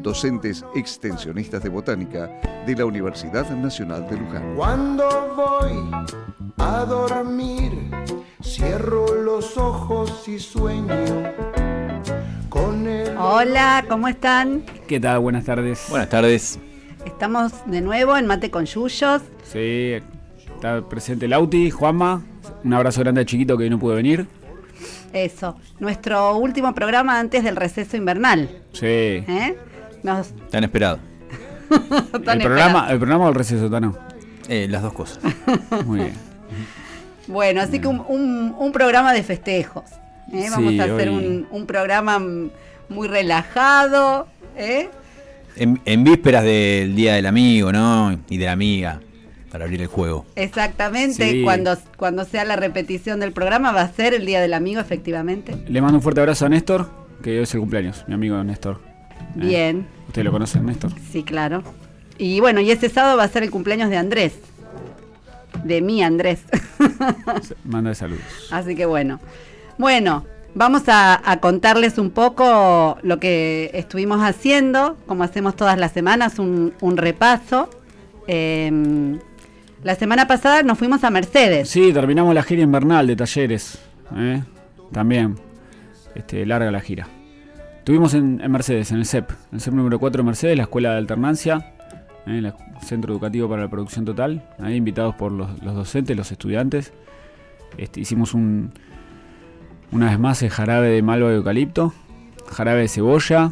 docentes extensionistas de botánica de la Universidad Nacional de Luján. Cuando voy a dormir, cierro los ojos y sueño con el... Hola, ¿cómo están? ¿Qué tal? Buenas tardes. Buenas tardes. Estamos de nuevo en Mate con Yuyos. Sí, está presente Lauti, Juanma. Un abrazo grande al chiquito que hoy no pudo venir. Eso, nuestro último programa antes del receso invernal. Sí. ¿eh? Nos Tan esperado. tan el, programa, el programa o el receso, Tano. Eh, las dos cosas. Muy bien. Bueno, así que un, un- un programa de festejos. ¿eh? Vamos Sí, a hacer hoy- un, un programa muy relajado. ¿eh? En, en vísperas del Día del Amigo, ¿no? Y de la amiga, para abrir el juego. Exactamente, Sí. cuando, cuando sea la repetición del programa va a ser el Día del Amigo, efectivamente. Le mando un fuerte abrazo a Néstor, que hoy es el cumpleaños, mi amigo Néstor. Eh, Bien, ¿Ustedes lo conocen, Néstor? sí, claro. Y bueno, y este sábado va a ser el cumpleaños de Andrés. De mí, Andrés. Manda saludos. Así que bueno. Bueno, vamos a, a contarles un poco lo que estuvimos haciendo, como hacemos todas las semanas, un, un repaso. Em, la semana pasada nos fuimos a Mercedes. Sí, terminamos la gira invernal de talleres. ¿eh? También. Este, larga la gira. Estuvimos en, Mercedes, en el CEP. El CEP número 4 de Mercedes, la Escuela de Alternancia. ¿eh? el Centro Educativo para la Producción Total. Ahí invitados por los, docentes, los estudiantes. Este, hicimos un, una vez más el jarabe de malva de eucalipto. Jarabe de cebolla.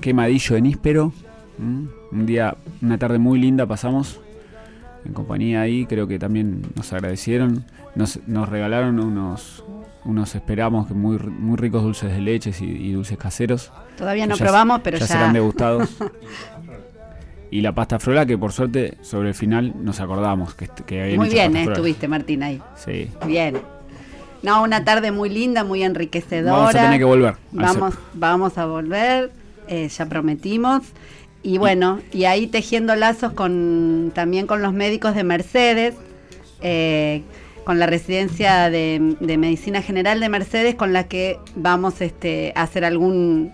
Quemadillo de níspero. Un día, una tarde muy linda pasamos en compañía ahí, creo que también nos agradecieron, nos, nos regalaron unos, unos esperamos que muy, muy ricos dulces de leches y, y dulces caseros. Todavía no Ya- probamos, pero ya. serán degustados. y la pasta frola que por suerte sobre el final nos acordamos que, que Muy bien, eh, estuviste, Martín, ahí. Sí. Bien. No, una tarde muy linda, muy enriquecedora. Vamos a tener que volver. Vamos, vamos a volver, eh, ya prometimos. Y bueno, y ahí tejiendo lazos con también con los médicos de Mercedes, eh, con la residencia de, de medicina general de Mercedes, con la que vamos este, a hacer algún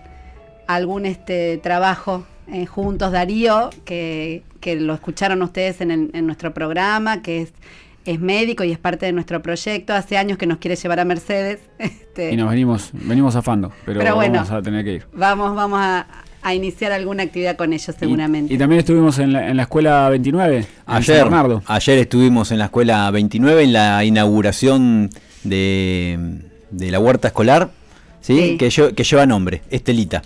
algún este trabajo eh, juntos, Darío, que, que lo escucharon ustedes en, el- en nuestro programa, que es, es médico y es parte de nuestro proyecto. Hace años que nos quiere llevar a Mercedes. Este, Y nos venimos, venimos zafando, pero, Pero bueno. vamos a tener que ir. Vamos, vamos a, a iniciar alguna actividad con ellos seguramente. Y, y también estuvimos en la, en la escuela 29, en San Ayer, Bernardo. ayer estuvimos en la escuela 29 en la inauguración de, de la huerta escolar, ¿sí? Sí. Que, lle- que lleva nombre, Estelita,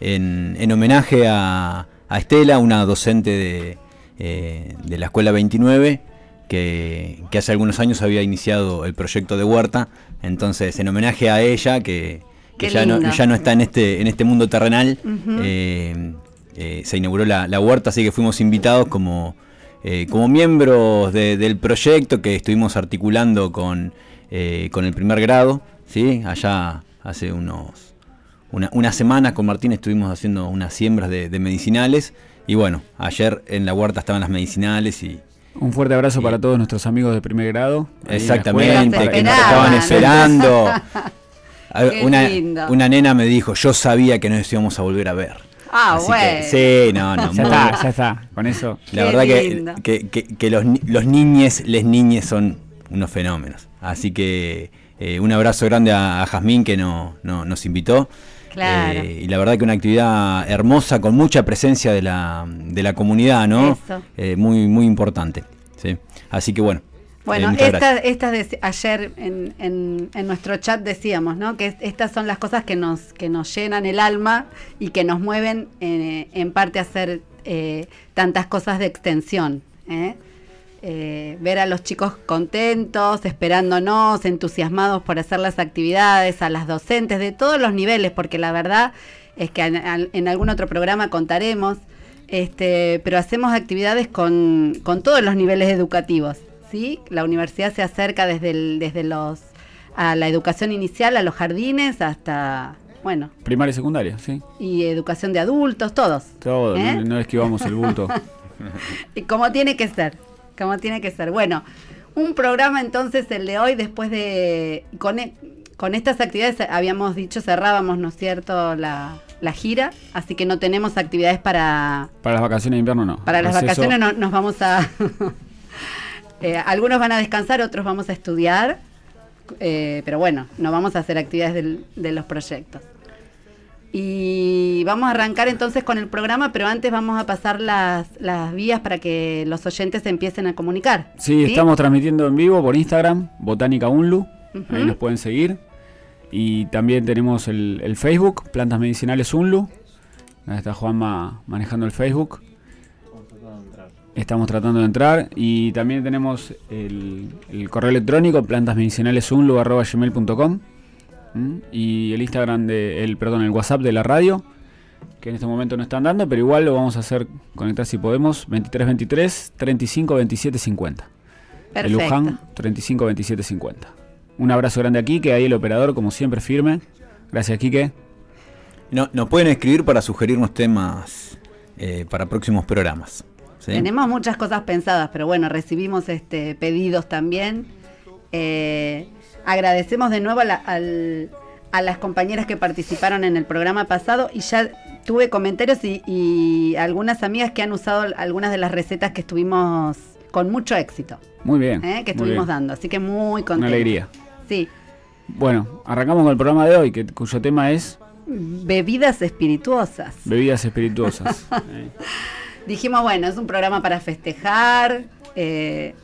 en, en homenaje a, a Estela, una docente de, eh, de la escuela 29, que, que hace algunos años había iniciado el proyecto de huerta, entonces en homenaje a ella, que, que ya, no, ya no está en este, en este mundo terrenal, eh, eh, se inauguró la, la huerta, así que fuimos invitados como, eh, como miembros de- del proyecto que estuvimos articulando con, eh, con el primer grado, ¿sí? allá hace unos una, una semana con Martín estuvimos haciendo unas siembras de, de medicinales y bueno, ayer en la huerta estaban las medicinales y Un fuerte abrazo Y- para todos nuestros amigos de primer grado. exactamente, que nos estaban esperando. Qué una, lindo. una nena me dijo, yo sabía que nos íbamos a volver a ver. Ah, Así bueno. que, sí, no, no. Ya muy- está, ya está. Con eso. La Qué verdad que, lindo. que, que- que los, los niñes, les niñes son unos fenómenos. Así que eh, un abrazo grande a, a Jazmín que no, no- nos invitó. Claro. Eh, y la verdad que una actividad hermosa con mucha presencia de la, de la comunidad, ¿no? Eso. Eh, muy, muy importante. ¿sí? Así que bueno. Bueno, eh, estas de- ayer en, en- en nuestro chat decíamos, ¿no? Que es- estas son las cosas que nos que nos llenan el alma y que nos mueven eh, en parte a hacer eh, tantas cosas de extensión. ¿eh? Eh, ver a los chicos contentos, esperándonos, entusiasmados por hacer las actividades, a las docentes de todos los niveles, porque la verdad es que en, en algún otro programa contaremos este, pero hacemos actividades con, con todos los niveles educativos. ¿Sí? La universidad se acerca desde, el- desde los a la educación inicial, a los jardines, hasta, bueno, Primaria y secundaria, sí. y educación de adultos, todos. Todo, ¿Eh? no, no esquivamos el bulto. Y como tiene que ser, como tiene que ser. Bueno, un programa entonces el de hoy después de con, e- con estas actividades habíamos dicho cerrábamos, ¿no es cierto?, la, la gira, así que no tenemos actividades para Para las vacaciones de invierno no. para las Receso- vacaciones no- nos vamos a Eh, algunos van a descansar, otros vamos a estudiar, eh, pero bueno, no vamos a hacer actividades del- de los proyectos. Y vamos a arrancar entonces con el programa, pero antes vamos a pasar las, las vías para que los oyentes se empiecen a comunicar. Sí, estamos transmitiendo en vivo por Instagram, Botánica Unlu, ahí nos pueden seguir. Y también tenemos el, el Facebook, Plantas Medicinales Unlu. Ahí está Juanma manejando el Facebook. Estamos tratando de entrar. Y también tenemos el, el correo electrónico, plantasmedicinalesunlu.gmail.com ¿Mm? Y el Instagram, de, el, perdón, el WhatsApp de la radio, que en este momento no están dando, pero igual lo vamos a hacer conectar si podemos, 2323 35 27 50. De Perfecto. Luján, 35 27 50. Un abrazo grande aquí, que ahí el operador, como siempre, firme. Gracias, Quique. No, nos pueden escribir para sugerirnos temas eh, para próximos programas. ¿Sí? Tenemos muchas cosas pensadas, pero bueno, recibimos este pedidos también. Eh, agradecemos de nuevo a, la- al- a las compañeras que participaron en el programa pasado y ya tuve comentarios y, y algunas amigas que han usado algunas de las recetas que estuvimos con mucho éxito, Muy bien. ¿eh? que estuvimos bien. dando. Así que muy Una contenta. alegría. Sí. Bueno, arrancamos con el programa de hoy, que, cuyo tema es Bebidas espirituosas. bebidas espirituosas. Eh, Dijimos, bueno, es un programa para festejar eh,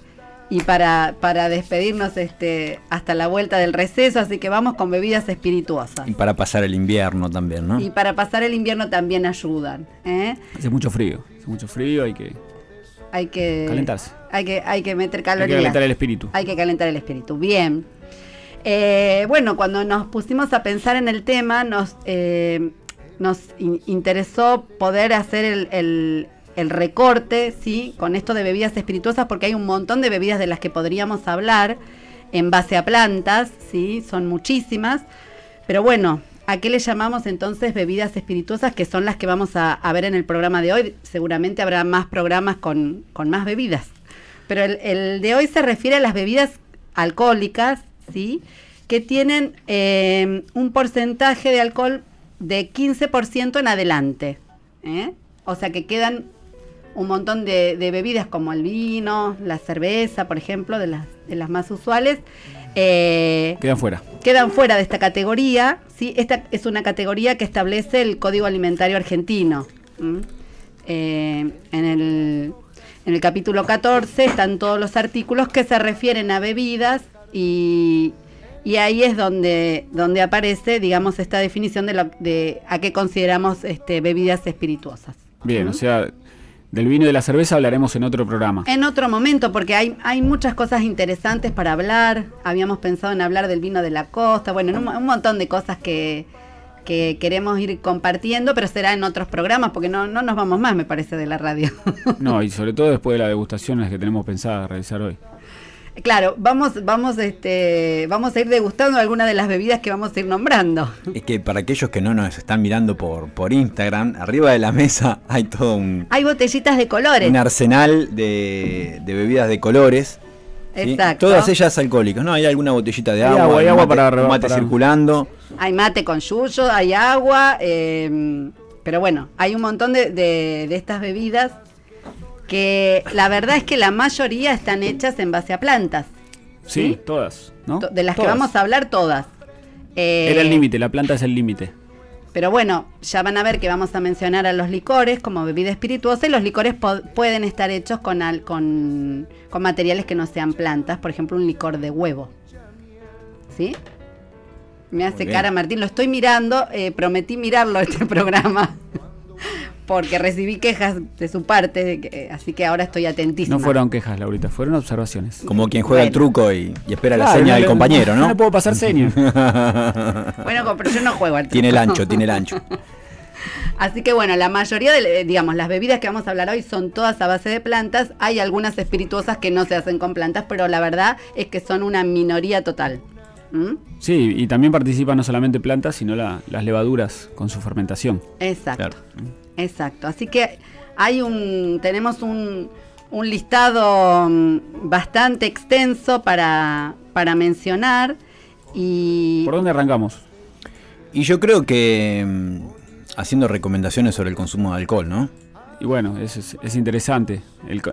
y para, para despedirnos este, hasta la vuelta del receso, así que vamos con bebidas espirituosas. Y para pasar el invierno también, ¿no? Y para pasar el invierno también ayudan. ¿eh? hace mucho frío. Hace mucho frío, hay que, Hay que Calentarse. Hay que, hay que meter hay que calorías. calentar el espíritu. Hay que calentar el espíritu. Bien. Eh, bueno, cuando nos pusimos a pensar en el tema, nos, eh, nos in- interesó poder hacer el, el- el recorte, ¿sí? Con esto de bebidas espirituosas, porque hay un montón de bebidas de las que podríamos hablar en base a plantas, ¿sí? Son muchísimas. Pero bueno, ¿a qué le llamamos entonces bebidas espirituosas? Que son las que vamos a, ver en el programa de hoy. Seguramente habrá más programas con, con más bebidas. Pero el, el de hoy se refiere a las bebidas alcohólicas, ¿sí? Que tienen eh, un porcentaje de alcohol de 15% en adelante. ¿eh? O sea que quedan un montón de, de bebidas como el vino, la cerveza, por ejemplo, de las, de las más usuales. eh, Quedan fuera. quedan fuera de esta categoría. ¿sí? Esta es una categoría que establece el Código Alimentario Argentino. Eh, en, el, en el capítulo 14 están todos los artículos que se refieren a bebidas y, y ahí es donde, donde aparece, digamos, esta definición de, lo- de a qué consideramos este, bebidas espirituosas. Bien, o sea, del vino y de la cerveza hablaremos en otro programa. En otro momento, porque hay, hay muchas cosas interesantes para hablar. Habíamos pensado en hablar del vino de la costa, bueno, en un, un montón de cosas que, que queremos ir compartiendo, pero será en otros programas, porque no, no nos vamos más, me parece, de la radio. No, y sobre todo después de las degustaciones que tenemos pensada realizar hoy. Claro, vamos, vamos, este, vamos a ir degustando algunas de las bebidas que vamos a ir nombrando. Es que para aquellos que no nos están mirando por, por Instagram, arriba de la mesa hay todo un, Hay botellitas de colores. un arsenal de, de bebidas de colores. ¿sí? Exacto. Todas ellas alcohólicas, ¿no? Hay alguna botellita de Hay agua, agua, hay agua mate, para- mate para- circulando. Hay mate con yuyo, hay agua, eh, pero bueno, hay un montón de, de- de estas bebidas que la verdad es que la mayoría están hechas en base a plantas. Sí, ¿Sí? todas, ¿no? De las Todas. que vamos a hablar todas. Eh, Era el límite, la planta es el límite. Pero bueno, ya van a ver que vamos a mencionar a los licores como bebida espirituosa y los licores pueden estar hechos con, al- con, con materiales que no sean plantas, por ejemplo un licor de huevo. ¿Sí? Me hace cara Martín, lo estoy mirando, eh, prometí mirarlo este programa, porque recibí quejas de su parte, de que- así que ahora estoy atentísima. No fueron quejas, Laurita, fueron observaciones. Como quien juega el Bueno. truco y, y espera la seña no del compañero, ¿no? No le puedo pasar seña. Bueno, pero yo no juego al tiene el truco. ancho, tiene el ancho. Así que bueno, la mayoría de, digamos, las bebidas que vamos a hablar hoy son todas a base de plantas. Hay algunas espirituosas que no se hacen con plantas, pero la verdad es que son una minoría total. ¿Mm? Sí, y también participan no solamente plantas, sino la- las levaduras con su fermentación. Exacto. Claro. Exacto. Así que hay un, tenemos un, un listado mm, bastante extenso para, para mencionar. Y ¿Por dónde arrancamos? Y yo creo que mm, haciendo recomendaciones sobre el consumo de alcohol, ¿no? Y bueno, es, es- es interesante. El co-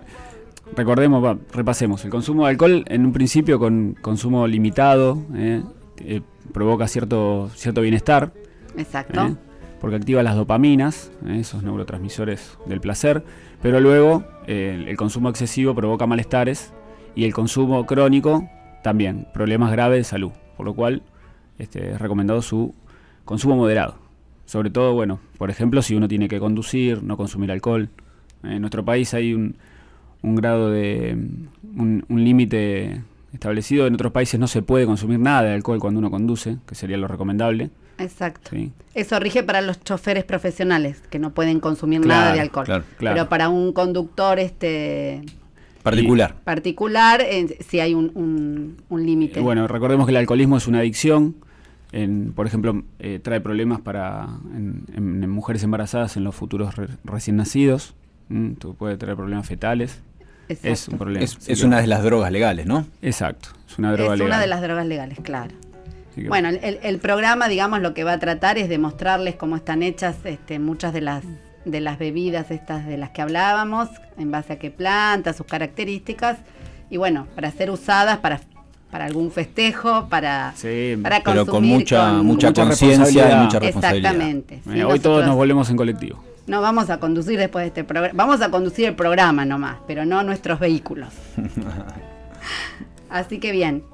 recordemos, va, repasemos. El consumo de alcohol en un principio con consumo limitado eh, eh, provoca cierto, cierto bienestar. exacto. ¿eh? Porque activa las dopaminas, ¿eh? esos neurotransmisores del placer, pero luego eh, el, consumo excesivo provoca malestares y el consumo crónico también, problemas graves de salud, por lo cual este, es recomendado su consumo moderado. Sobre todo, bueno, por ejemplo, si uno tiene que conducir, no consumir alcohol. En nuestro país hay un, un grado de. un, un límite establecido. En otros países no se puede consumir nada de alcohol cuando uno conduce, que sería lo recomendable. Exacto. ¿sí? Eso rige para los choferes profesionales que no pueden consumir Claro, nada de alcohol. claro, claro. Pero para un conductor este Particular. particular eh, sí hay un, un, un límite. Eh, Bueno, recordemos que el alcoholismo es una adicción. En, por ejemplo, eh, trae problemas para en, en- en mujeres embarazadas en los futuros re- recién nacidos. Mm, tu- puede traer problemas fetales. Exacto. Es un problema. Es, es una de las drogas legales, ¿no? Exacto, es una Es droga una legal. de las drogas legales, claro. Bueno, el, el programa, digamos, lo que va a tratar es de mostrarles cómo están hechas este, muchas de las de las bebidas estas de las que hablábamos, en base a qué plantas, sus características, y bueno, para ser usadas para, para algún festejo, para, Sí, para Pero con consumir mucha, con- mucha mucha conciencia y mucha responsabilidad. Exactamente. Eh, hoy todos nos volvemos en colectivo. No vamos a conducir después de este programa. Vamos a conducir el programa nomás, pero no nuestros vehículos. Así que bien.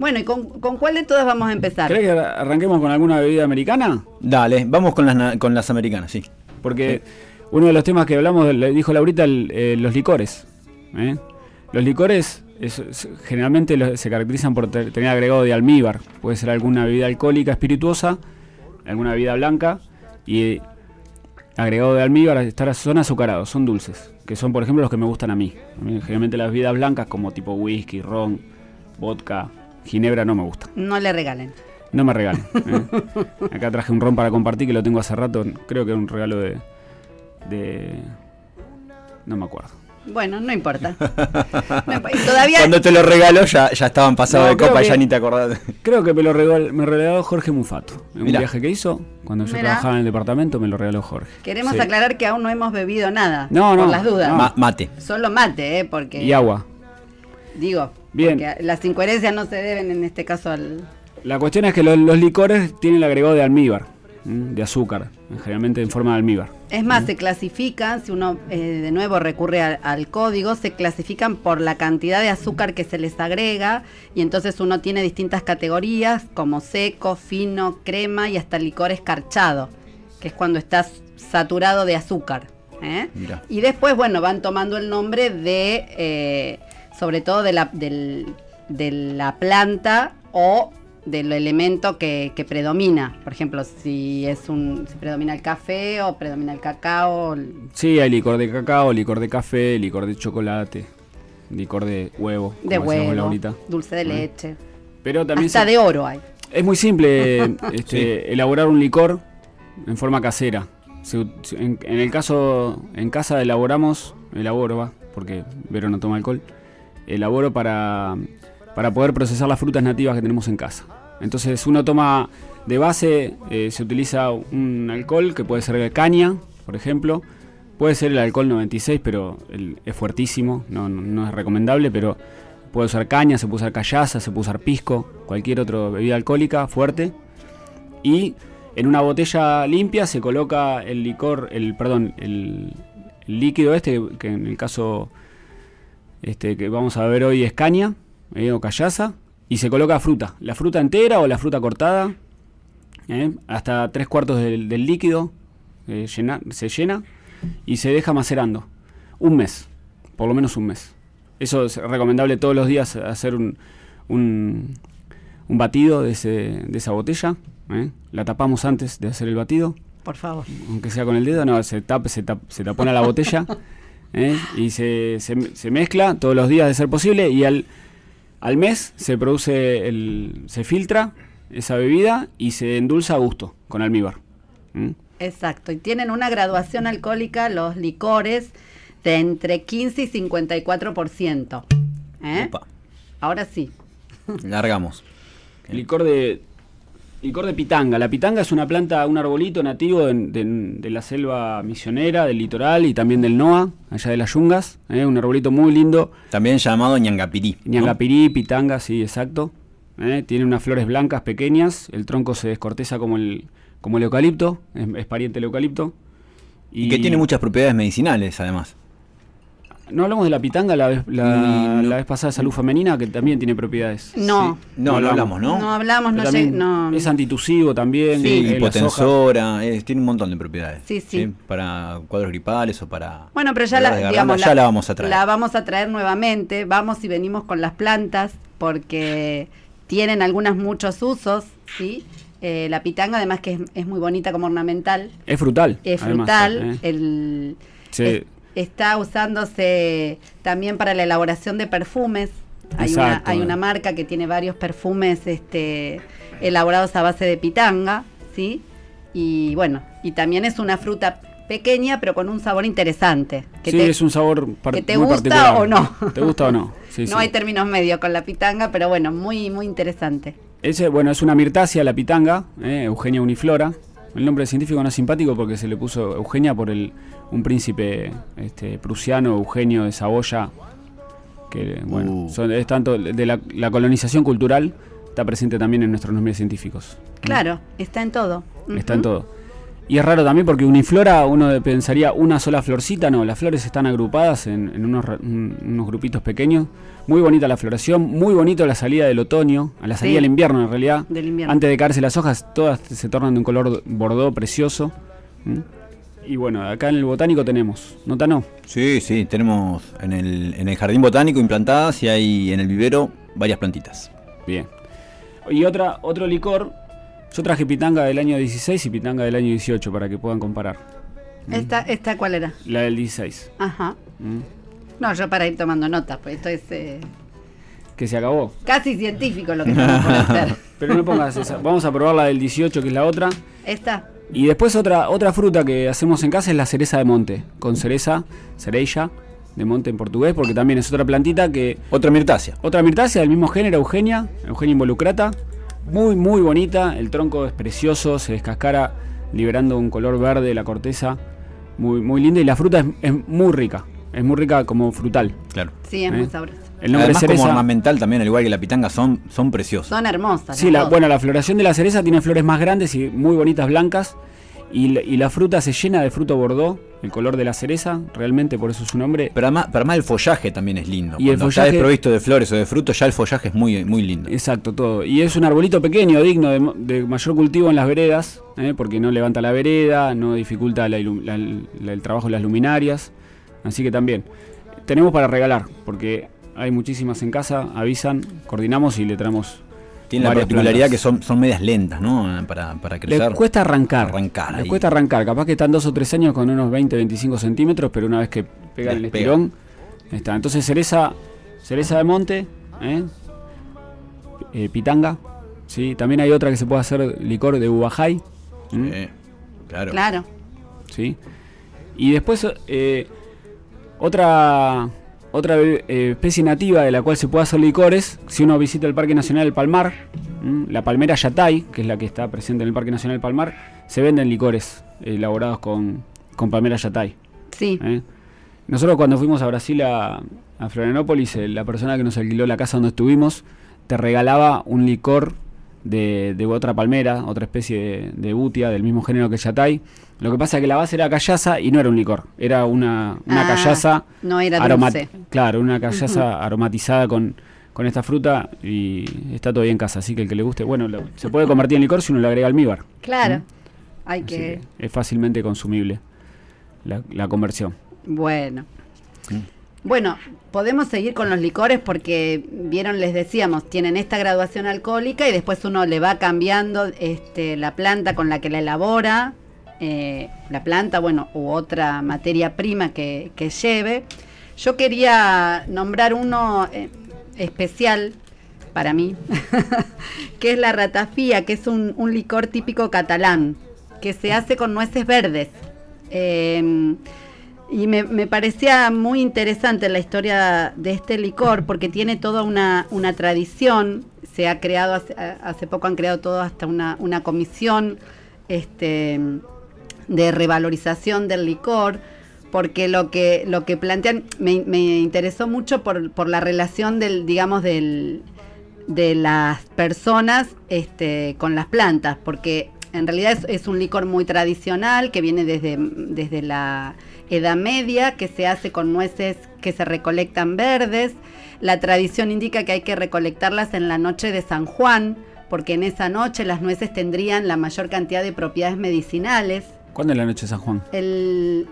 Bueno, ¿y con, con cuál de todas vamos a empezar? ¿Querés que ar- arranquemos con alguna bebida americana? Dale, vamos con las, na- con las americanas, sí. Porque uno de los temas que hablamos, le dijo Laurita, el- eh, los licores. ¿eh? Los licores es- es- generalmente lo- se caracterizan por te- tener agregado de almíbar. Puede ser alguna bebida alcohólica espirituosa, alguna bebida blanca y eh, agregado de almíbar, estar, son azucarados, son dulces, que son por ejemplo los que me gustan. A mí generalmente las bebidas blancas como tipo whisky, ron, vodka, ginebra no me gustan. No le regalen. No me regalen. ¿eh? Acá traje un ron para compartir que lo tengo hace rato. Creo que era un regalo de. de no me acuerdo. Bueno, no importa. Todavía Cuando te lo regaló ya, ya estaban pasados No, de copa, que- ya ni te acordás. Creo que me lo regaló, me regaló Jorge Mufato. En un viaje que hizo, cuando yo Mirá. trabajaba en el departamento, me lo regaló Jorge. queremos Sí. aclarar que aún no hemos bebido nada. No, por no, las dudas. no. Ma- mate. Solo mate, ¿eh? Porque. Y agua. Digo. Bien. porque las incoherencias no se deben en este caso al. La cuestión es que los, los licores tienen el agregado de almíbar, de azúcar, generalmente en forma de almíbar. Es más, se clasifican, si uno eh, de nuevo recurre al, al código, se clasifican por la cantidad de azúcar que se les agrega y entonces uno tiene distintas categorías como seco, fino, crema y hasta licor escarchado, que es cuando estás saturado de azúcar. ¿eh? Y después, bueno, van tomando el nombre de, eh, sobre todo de la, del- de la planta o del elemento que, que predomina. Por ejemplo, si es un, si predomina el café o predomina el cacao. Sí, hay licor de cacao, licor de café, licor de chocolate, licor de huevo. de huevo, dulce de leche. Pero también Hasta se- de oro hay. Es muy simple este, elaborar un licor en forma casera. Se- en, en el caso, en casa elaboramos, elaboro, va, porque Vero no toma alcohol, elaboro para, para poder procesar las frutas nativas que tenemos en casa. Entonces uno toma de base, eh, se utiliza un alcohol que puede ser caña, por ejemplo. Puede ser el alcohol 96, pero es fuertísimo, no, no- no es recomendable, pero puede usar caña, se puede usar callaza, se puede usar pisco, cualquier otra bebida alcohólica fuerte. Y en una botella limpia se coloca el licor, el perdón, el, el líquido este, que en el caso este, que vamos a ver hoy es caña eh, o callaza, y se coloca fruta, la fruta entera o la fruta cortada, eh, hasta tres cuartos del, del líquido eh, llena- se llena y se deja macerando un mes, por lo menos un mes. Eso es recomendable todos los días hacer un, un, un batido de, ese- de esa botella. ¿eh? La tapamos antes de hacer el batido por favor. aunque sea con el dedo, no, se, tap, se, tap- se tapona la botella ¿eh? y se, se- se mezcla todos los días de ser posible y al, al mes se produce, el, se filtra esa bebida y se endulza a gusto con almíbar. ¿Mm? Exacto, y tienen una graduación alcohólica los licores de entre 15 y 54%. ¿eh? Ahora sí. largamos. Licor de licor de pitanga. La pitanga es una planta, un arbolito nativo de, de- de la selva misionera, del litoral y también del NOA, allá de las yungas. ¿eh? Un arbolito muy lindo. También llamado ñangapirí. ¿no? Ñangapirí, pitanga, sí, exacto. ¿eh? Tiene unas flores blancas pequeñas, el tronco se descorteza como el, como el eucalipto, es, es pariente del eucalipto. Y que tiene muchas propiedades medicinales, además. No hablamos de la pitanga la vez, la, no. la vez pasada, salud femenina, que también tiene propiedades. No, Sí. No, no hablamos, ¿no? no hablamos, no, lleg- no. Es antitusivo también. Sí, eh, hipotensora, es- tiene un montón de propiedades. Sí, sí. Para cuadros gripales o para. Bueno, pero ya la, digamos, ya la vamos a traer. la vamos a traer nuevamente. Vamos y venimos con las plantas porque tienen algunas muchos usos, ¿sí? Eh, la pitanga, además que es, es muy bonita como ornamental, Es frutal. es además, frutal. ¿eh? el, Sí. Es- está usándose también para la elaboración de perfumes. Hay una, hay una marca que tiene varios perfumes este, elaborados a base de pitanga, ¿sí? Y bueno, y también es una fruta pequeña pero con un sabor interesante. que sí, te- es un sabor par- que te muy gusta particular. o no. ¿Te gusta o no? Sí, no sí. hay términos medios con la pitanga, pero bueno, muy, muy interesante. Ese, bueno, es una mirtácea, la pitanga, eh, Eugenia uniflora. El nombre científico no es simpático porque se le puso Eugenia por el, un príncipe este, prusiano, Eugenio de Saboya, que bueno, Uh. son- es tanto de la, la colonización cultural, está presente también en nuestros nombres científicos. Claro, está en todo. Está en todo. Y es raro también porque uniflora uno pensaría una sola florcita, no, las flores están agrupadas en, en unos, grupitos pequeños. Muy bonita la floración, muy bonito la salida del otoño, a la salida Sí. del invierno en realidad. Del invierno. Antes de caerse las hojas, todas se tornan de un color bordó precioso. ¿Mm? Y bueno, acá en el botánico tenemos, ¿nota no? Sí, sí, tenemos en el, en el jardín botánico implantadas y hay en el vivero varias plantitas. Bien. Y otra, otro licor, yo traje pitanga del año 16 y pitanga del año 18 para que puedan comparar. ¿Esta, ¿Esta cuál era? La del 16. Ajá. ¿Mm? No, yo para ir tomando notas, pues esto es eh, Que se acabó. casi científico lo que estamos por hacer. Pero no pongas esa. Vamos a probar la del 18, que es la otra. Esta, Y después otra, otra fruta que hacemos en casa es la cereza de monte. Con cereza, cereja de monte en portugués, porque también es otra plantita que. Otra mirtácea. Otra mirtácea del mismo género, Eugenia, Eugenia involucrata. Muy, muy bonita. El tronco es precioso, se descascara liberando un color verde la corteza. Muy, muy linda. Y la fruta es, es muy rica. Es muy rica como frutal. Claro. sí, es ¿Eh? muy sabrosa. El nombre Además, como cereza. ornamental también, al igual que la pitanga, son, son preciosos. Son hermosas. Sí, la, bueno, la floración de la cereza tiene flores más grandes y muy bonitas blancas. Y, la- y la fruta se llena de fruto bordó, el color de la cereza, realmente por eso es su nombre. Pero además, pero además el follaje también es lindo. Y el Cuando está follaje- desprovisto de flores o de frutos, ya el follaje es muy, muy lindo. Exacto, todo. Y es un arbolito pequeño, digno de, mayor cultivo en las veredas, ¿eh? porque no levanta la vereda, no dificulta la ilu- la- la- el trabajo de las luminarias. Así que también tenemos para regalar, porque hay muchísimas en casa, avisan, coordinamos y le traemos. Tiene la particularidad plantas. que son, son medias lentas, ¿no? Para, para crecer. Les cuesta arrancar. Arrancar Les ahí. cuesta arrancar. Capaz que están dos o tres años con unos 20, 25 centímetros, pero una vez que pegan el estirón, está. Entonces cereza, cereza de monte, ¿eh? Eh, pitanga, ¿sí? También hay otra que se puede hacer licor de ubajay, ¿m? Eh, claro. Claro. ¿sí? Y después eh, otra otra eh, especie nativa de la cual se puede hacer licores, si uno visita el Parque Nacional del Palmar, ¿m? la palmera yatay, que es la que está presente en el Parque Nacional del Palmar, se venden licores elaborados con, con palmera yatay. Sí. ¿eh? Nosotros cuando fuimos a Brasil a, a Florianópolis, eh, la persona que nos alquiló la casa donde estuvimos, te regalaba un licor de, de otra palmera, otra especie de, de butia del mismo género que yatay. Lo que pasa es que la base era callaza y no era un licor, era una, una Ah, callaza no era aroma- dulce. Claro, una callaza aromatizada con, con esta fruta y está todavía en casa, así que el que le guste, bueno, lo- se puede convertir en licor si uno le agrega almíbar. Claro. Hay ¿Mm? Que. que es fácilmente consumible la, la conversión. Bueno. Bueno, podemos seguir con los licores porque vieron, les decíamos, tienen esta graduación alcohólica y después uno le va cambiando este, la planta con la que la elabora, eh, la planta, bueno, u otra materia prima que, lleve. Yo quería nombrar uno eh, especial para mí, que es la ratafía, que es un, un licor típico catalán, que se hace con nueces verdes. Eh, y me, me parecía muy interesante la historia de este licor porque tiene toda una, una tradición. Se ha creado, hace, hace poco han creado todo hasta una, una comisión este, de revalorización del licor porque lo que lo que plantean me, me interesó mucho por, por, la relación del digamos del de las personas este, con las plantas porque en realidad es, un licor muy tradicional que viene desde, desde la Edad Media, que se hace con nueces que se recolectan verdes. La tradición indica que hay que recolectarlas en la noche de San Juan, porque en esa noche las nueces tendrían la mayor cantidad de propiedades medicinales. ¿Cuándo es la noche de San Juan? El,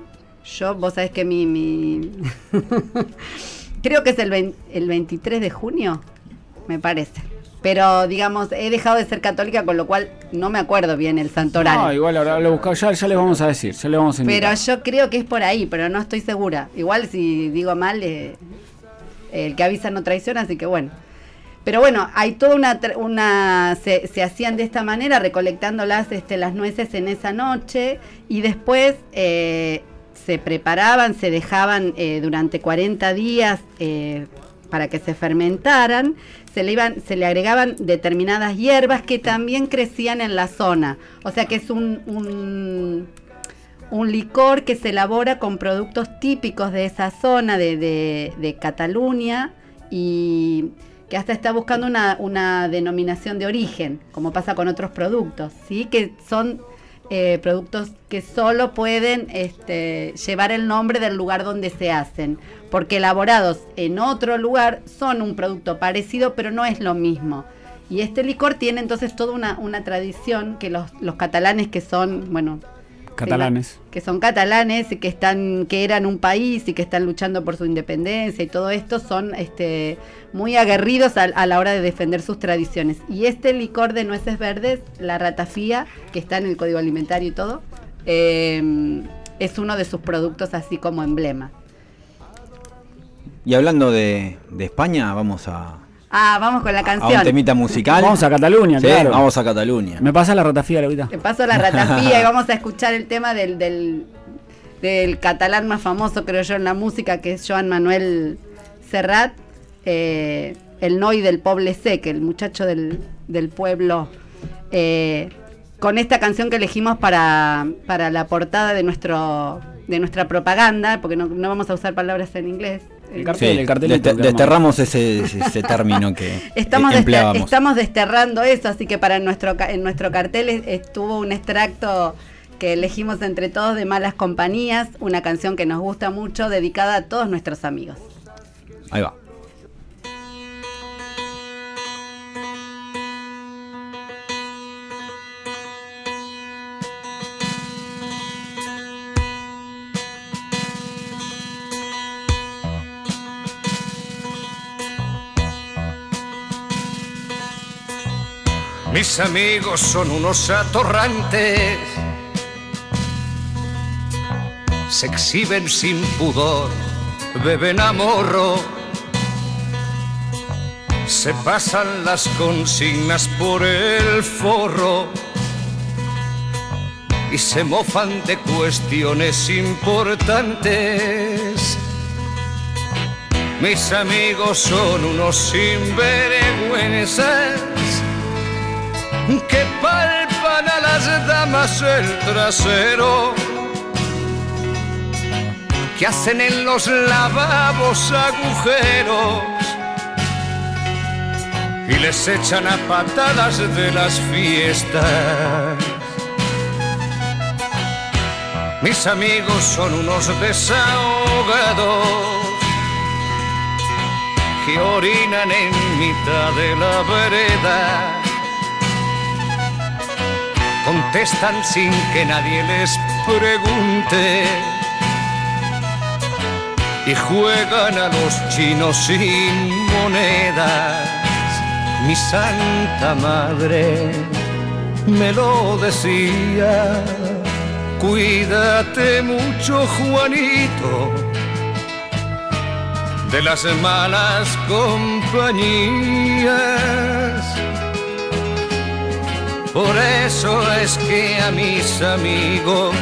yo, vos sabés que mi... mi creo que es el, 20, el 23 de junio, me parece. Pero, digamos, he dejado de ser católica, con lo cual no me acuerdo bien el santoral. No, igual ahora lo buscado, ya, ya les vamos a decir, ya les vamos a. Pero yo creo que es por ahí, pero no estoy segura. Igual si digo mal, eh, el que avisa no traiciona, así que bueno. Pero bueno, hay toda una... una se, se hacían de esta manera, recolectando las, este, las nueces en esa noche, y después... Eh, se preparaban, se dejaban eh, durante 40 días eh, para que se fermentaran, se le, iban, se le agregaban determinadas hierbas que también crecían en la zona. O sea que es un, un, licor que se elabora con productos típicos de esa zona de, de, de Cataluña y que hasta está buscando una, una, denominación de origen, como pasa con otros productos, ¿sí? que son eh, productos que solo pueden este, llevar el nombre del lugar donde se hacen, porque elaborados en otro lugar son un producto parecido, pero no es lo mismo. Y este licor tiene entonces toda una, tradición que los, los, catalanes que son, bueno, catalanes, que son catalanes y que están, que eran un país y que están luchando por su independencia y todo esto son este muy aguerridos a, a, la hora de defender sus tradiciones. Y este licor de nueces verdes, la ratafía, que está en el código alimentario y todo, eh, es uno de sus productos así como emblema. Y hablando de, de España, vamos a, Ah, vamos con la canción. A un temita musical. Vamos a Cataluña, sí, claro. Vamos a Cataluña. Me pasa la ratafía, ahorita. Te paso la ratafía y vamos a escuchar el tema del, del, del, catalán más famoso, creo yo, en la música, que es Joan Manuel Serrat, eh, el Noi del Poble Sec, el muchacho del, del pueblo. Eh, con esta canción que elegimos para, para la portada de nuestro de nuestra propaganda, porque no, no vamos a usar palabras en inglés, el cartel, sí, el cartel dest desterramos ese, ese, término que estamos, empleábamos. Dester estamos desterrando eso, así que para nuestro en nuestro cartel estuvo un extracto que elegimos entre todos de Malas Compañías, una canción que nos gusta mucho, dedicada a todos nuestros amigos. Ahí va. Mis amigos son unos atorrantes, se exhiben sin pudor, beben a morro, se pasan las consignas por el forro. Y se mofan de cuestiones importantes. Mis amigos son unos sinvergüenzas que palpan a las damas el trasero, que hacen en los lavabos agujeros y les echan a patadas de las fiestas. Mis amigos son unos desahogados que orinan en mitad de la vereda contestan sin que nadie les pregunte y juegan a los chinos sin monedas. Mi santa madre me lo decía Cuídate mucho, Juanito, de las malas compañías. Por eso es que a mis amigos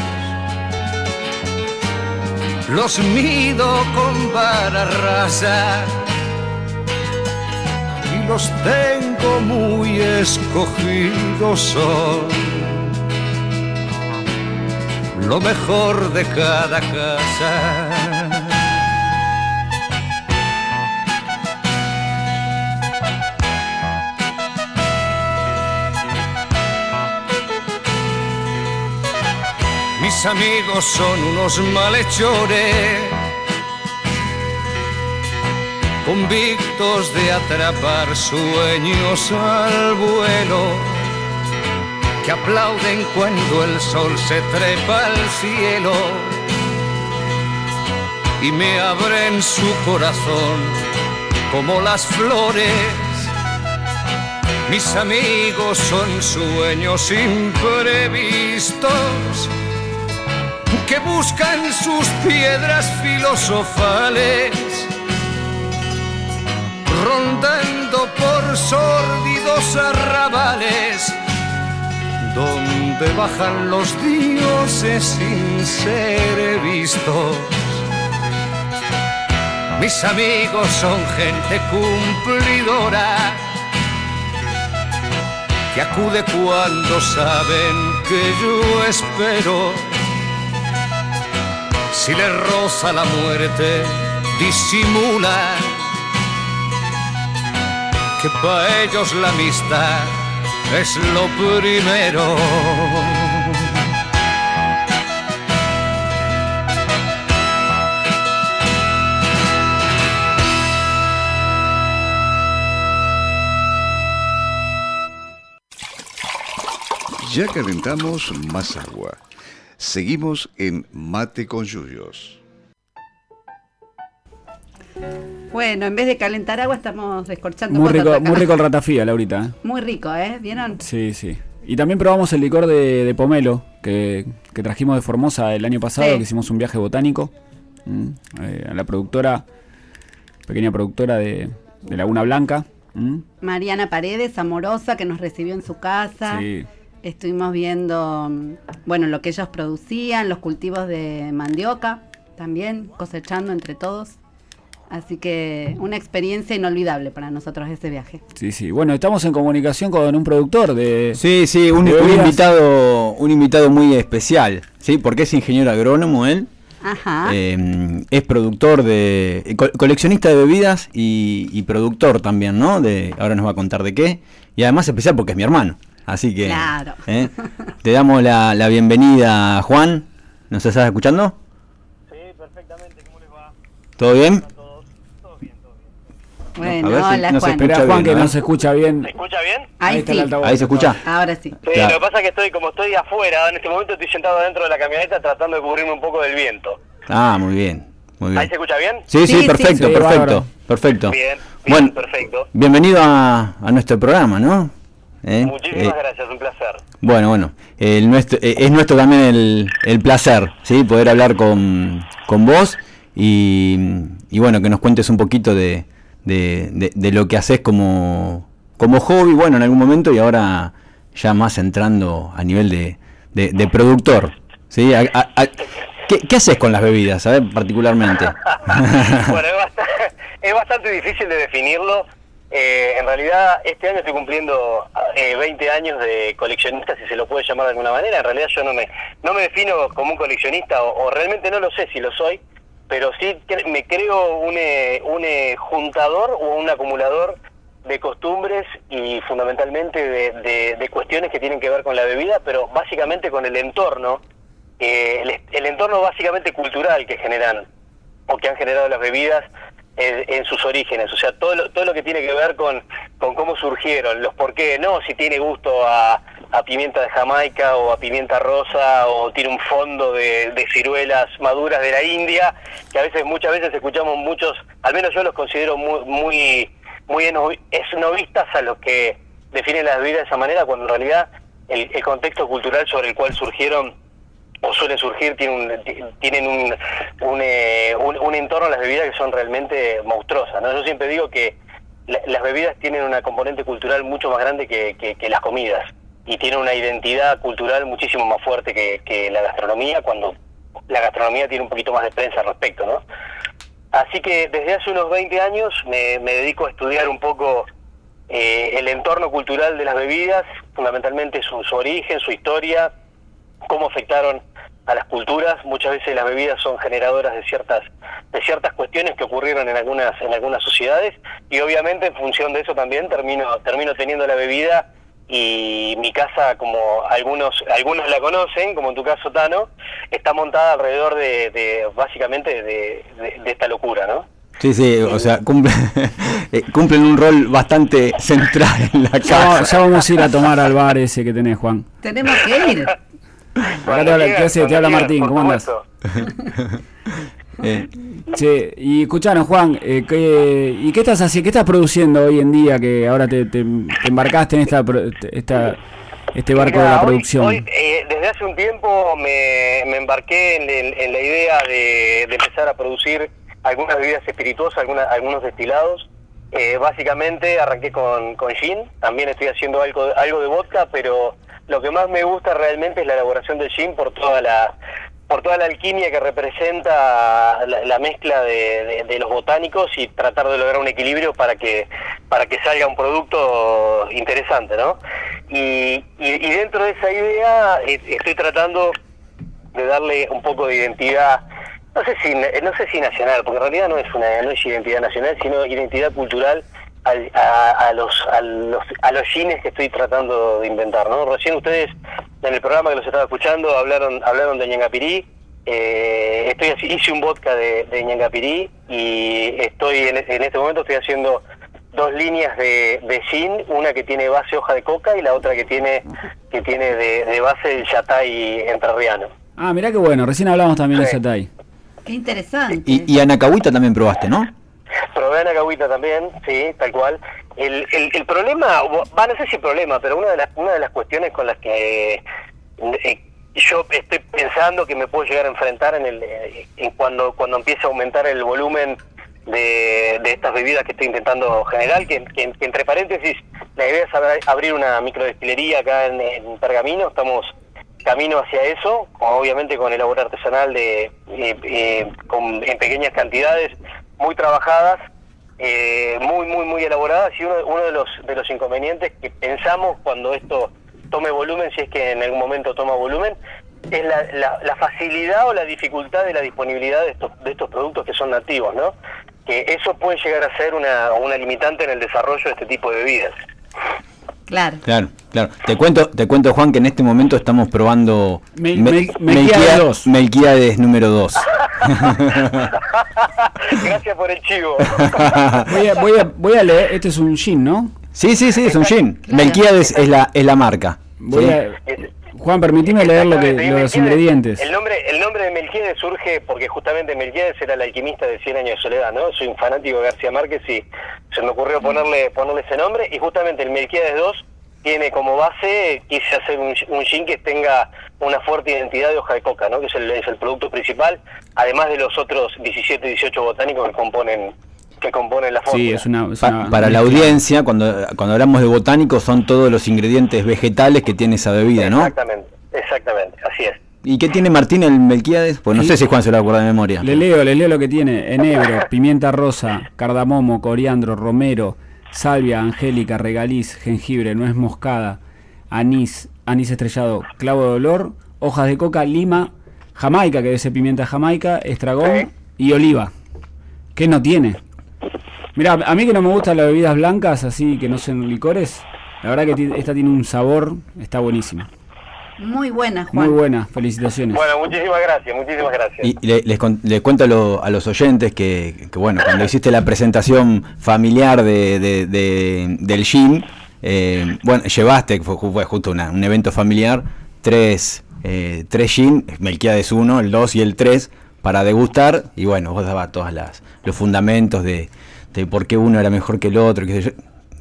los mido con vara y los tengo muy escogidos. Son lo mejor de cada casa. Mis amigos son unos malhechores, convictos de atrapar sueños al vuelo, que aplauden cuando el sol se trepa al cielo y me abren su corazón como las flores. Mis amigos son sueños imprevistos que buscan sus piedras filosofales, rondando por sórdidos arrabales, donde bajan los dioses sin ser vistos. Mis amigos son gente cumplidora que acude cuando saben que yo espero si le roza la muerte, disimula que para ellos la amistad es lo primero. Ya calentamos más agua. Seguimos en Mate con Yuyos. Bueno, en vez de calentar agua estamos descorchando Muy rico, muy rico el ratafía, Laurita. ¿eh? Muy rico, ¿eh? ¿Vieron? Sí, sí. Y también probamos el licor de, de pomelo que, que trajimos de Formosa el año pasado, Sí. que hicimos un viaje botánico. Mm, eh, a la productora, pequeña productora de, de Laguna Blanca. Mm, Mariana Paredes, amorosa, que nos recibió en su casa. Sí. Estuvimos viendo, mm, bueno, lo que ellos producían, los cultivos de mandioca, también cosechando entre todos. Así que una experiencia inolvidable para nosotros ese viaje. Sí, sí. Bueno, estamos en comunicación con un productor de. Sí, sí, un, invitado, un invitado muy especial, ¿sí? Porque es ingeniero agrónomo él, Ajá. eh, es productor de, eh, co- coleccionista de bebidas y, y productor también, ¿no? De, ahora nos va a contar de qué. Y además especial porque es mi hermano, así que Claro. ¿eh? te damos la, la bienvenida, Juan. ¿Nos estás escuchando? Sí, perfectamente, ¿cómo les va? ¿Todo bien? Todos, todo bien, todo bien. bueno, a ver si hola no se Juan. escucha Espera, Juan, bien, que ¿no? no se escucha bien. ¿Se escucha bien? Ahí está sí, el altavoz. Ahí se escucha. ahora sí. Sí, Claro. lo que pasa es que estoy, como estoy afuera, en este momento estoy sentado dentro de la camioneta tratando de cubrirme un poco del viento. Ah, muy bien, muy bien. ¿Ahí se escucha bien? Sí, Sí, sí, sí. perfecto, Sí, perfecto, perfecto. Bien, bien, bueno, perfecto. bienvenido a, a nuestro programa, ¿no? ¿Eh? Muchísimas Eh, gracias, un placer. Bueno, bueno, el nuestro, eh, es nuestro también el, el placer, ¿sí? Poder hablar con, con vos y, y bueno, que nos cuentes un poquito de, de, de- de lo que haces como, como hobby, bueno, en algún momento y ahora ya más entrando a nivel de, de, de productor, ¿sí? A- a- a- ¿qué, qué haces con las bebidas, ¿sabes? Particularmente. bueno, es bastante, es bastante difícil de definirlo. Eh, en realidad, este año estoy cumpliendo eh, 20 años de coleccionista, si se lo puede llamar de alguna manera. En realidad yo no me, no me defino como un coleccionista, o, realmente no lo sé si lo soy, pero sí cre- me creo un, eh, un eh, juntador o un acumulador de costumbres y fundamentalmente de, de- de cuestiones que tienen que ver con la bebida, pero básicamente con el entorno, eh, el, el entorno básicamente cultural que generan o que han generado las bebidas en, en sus orígenes, o sea, todo lo, todo lo que tiene que ver con, con cómo surgieron, los por qué, no si tiene gusto a, a pimienta de Jamaica o a pimienta rosa o tiene un fondo de, de ciruelas maduras de la India, que a veces, muchas veces escuchamos muchos, al menos yo los considero muy, muy, muy esnovi- esnovistas a los que definen las bebidas de esa manera, cuando en realidad el, el contexto cultural sobre el cual surgieron o suelen surgir tienen un, tienen un, eh, un, un entorno a las bebidas que son realmente monstruosas. ¿no? Yo siempre digo que la- las bebidas tienen una componente cultural mucho más grande que, que- que las comidas y tienen una identidad cultural muchísimo más fuerte que, que la gastronomía cuando la gastronomía tiene un poquito más de prensa al respecto, ¿no? Así que desde hace unos 20 años me, me dedico a estudiar un poco eh, el entorno cultural de las bebidas, fundamentalmente su, su origen, su historia, cómo afectaron a las culturas. Muchas veces las bebidas son generadoras de ciertas de ciertas cuestiones que ocurrieron en algunas en algunas sociedades y obviamente en función de eso también termino termino teniendo la bebida y mi casa como algunos algunos la conocen como en tu caso Tano está montada alrededor de, de básicamente de, de- de esta locura, ¿no? Sí, sí, o sea, cumple- eh, cumplen un rol bastante central en la Ya, casa. ya vamos a ir a tomar al bar ese que tenés, Juan. Tenemos que ir. Acá Cuando te habla, te Martín, ¿cómo supuesto. Eh, Che, y escuchanos, Juan, eh, ¿qué, ¿y qué estás haciendo? ¿Qué estás produciendo hoy en día que ahora te, te- te embarcaste en esta, pro- esta este barco de la hoy- producción? hoy, eh, desde hace un tiempo me, me embarqué en, la idea de, de empezar a producir algunas bebidas espirituosas, algunas, algunos destilados. Eh, básicamente arranqué con, con gin, también estoy haciendo algo, algo de vodka, pero lo que más me gusta realmente es la elaboración del gin por toda la por toda la alquimia que representa la, la mezcla de, los botánicos y tratar de lograr un equilibrio para que para que salga un producto interesante, ¿no? Y, y- y dentro de esa idea eh, estoy tratando de darle un poco de identidad, no sé si no sé si nacional, porque en realidad no es una no es identidad nacional, sino identidad cultural al- a, a los a los a los jeans que estoy tratando de inventar, ¿no? Recién ustedes en el programa que los estaba escuchando hablaron hablaron de Ñangapirí, eh, estoy hice un vodka de, de Ñangapirí y estoy en, en este momento estoy haciendo dos líneas de, de gin, una que tiene base hoja de coca y la otra que tiene que tiene de, de base el yatay entrerriano. Ah, mirá qué bueno, recién hablamos también de Sí. Qué interesante. y, y Anacahuita también probaste, ¿no? Probé Anacahuita también, sí, tal cual. El, el, el problema, va, no sé si problema, pero una de las una de las cuestiones con las que eh, yo estoy pensando que me puedo llegar a enfrentar en el eh, en cuando cuando empiece a aumentar el volumen de, de estas bebidas que estoy intentando generar, que, que- que entre paréntesis la idea es abrir una microdestilería acá en, en Pergamino, estamos camino hacia eso, obviamente con el labor artesanal de eh, con- en pequeñas cantidades, muy trabajadas, eh, muy muy muy elaboradas y uno, uno de los de los inconvenientes que pensamos cuando esto tome volumen, si es que en algún momento toma volumen, es la, la, la facilidad o la dificultad de la disponibilidad de estos de estos productos que son nativos, ¿no? Que eso puede llegar a ser una, una limitante en el desarrollo de este tipo de bebidas. Claro. Claro, claro. Te cuento, te cuento Juan que en este momento estamos probando Mel- Me- Mel- Melquiades número 2. Gracias por el chivo. Voy a, voy, a, voy a leer, este es un gin, ¿no? sí, sí, sí, es un gin. Claro. Melquiades es la, es la marca. Voy ¿sí? a, Juan, permitime leer lo que, los ingredientes. El nombre, el nombre de Melquiades surge porque justamente Melquiades era el alquimista de 100 años de soledad, ¿no? Soy un fanático de García Márquez y se me ocurrió ponerle ponerle ese nombre y justamente el Melquiades 2 tiene como base, quise hacer un, un gin que tenga una fuerte identidad de hoja de coca, ¿no? Que es el, es el producto principal, además de los otros 17, 18 botánicos que componen que componen la fórmula. Sí, es una. es Pa- una para la audiencia, cuando, cuando hablamos de botánicos, son todos los ingredientes vegetales que tiene esa bebida, ¿no? Exactamente, exactamente, así es. ¿Y qué tiene Martín el Melquiades? Pues no sé si Juan se lo acuerda de memoria. Le leo, le leo lo que tiene. Enebro, pimienta rosa, cardamomo, coriandro, romero, salvia, angélica, regaliz, jengibre, nuez moscada, anís, anís estrellado, clavo de olor, hojas de coca, lima, jamaica, que debe ser pimienta jamaica, estragón Sí. y oliva. ¿Qué no tiene? Mira, a mí que no me gustan las bebidas blancas, así que no sean licores, la verdad que esta tiene un sabor, está buenísima. Muy buena, Juan. Muy buena, felicitaciones. Bueno, muchísimas gracias, muchísimas gracias. Y le, les con- le cuento a, lo- a los oyentes que, que, bueno, cuando hiciste la presentación familiar de, de- de- del gin, eh, bueno, llevaste, fue, ju- fue justo una- un evento familiar, tres, eh, tres gin, Melquiades 1, el 2 y el 3, para degustar, y bueno, vos dabas todos los fundamentos de, de por qué uno era mejor que el otro.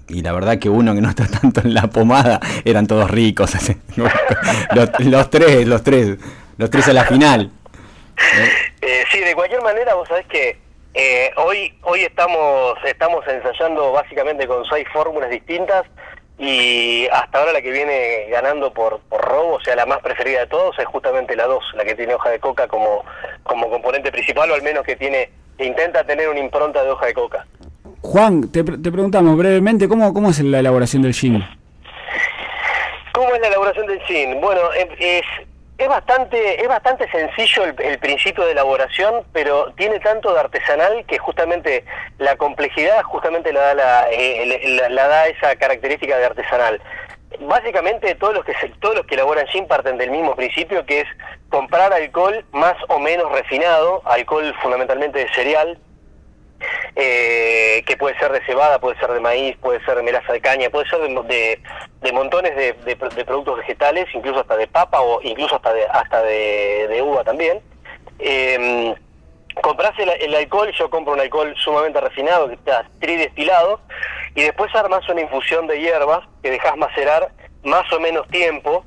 Y la verdad que uno que no está tanto en la pomada, eran todos ricos. los, los tres, los tres. los tres a la final. Eh, sí, de cualquier manera, vos sabés que eh, hoy hoy estamos estamos ensayando básicamente con seis fórmulas distintas y hasta ahora la que viene ganando por, por robo, o sea, la más preferida de todos es justamente la 2, la que tiene hoja de coca como, como componente principal o al menos que tiene intenta tener una impronta de hoja de coca. Juan, te, te preguntamos brevemente, ¿cómo, ¿cómo es la elaboración del gin? ¿Cómo es la elaboración del gin? Bueno, es, es bastante es bastante sencillo el, el principio de elaboración, pero tiene tanto de artesanal que justamente la complejidad justamente la da la, eh, la da esa característica de artesanal. Básicamente todos los que se- todos los que elaboran gin parten del mismo principio que es comprar alcohol más o menos refinado, alcohol fundamentalmente de cereal, eh, que puede ser de cebada, puede ser de maíz, puede ser de melaza de caña, puede ser de, de- montones de, de pro- de productos vegetales, incluso hasta de papa o incluso hasta de, hasta de, uva también. Eh, compras el, el alcohol, yo compro un alcohol sumamente refinado, que está tridestilado, y después armas una infusión de hierbas que dejas macerar más o menos tiempo,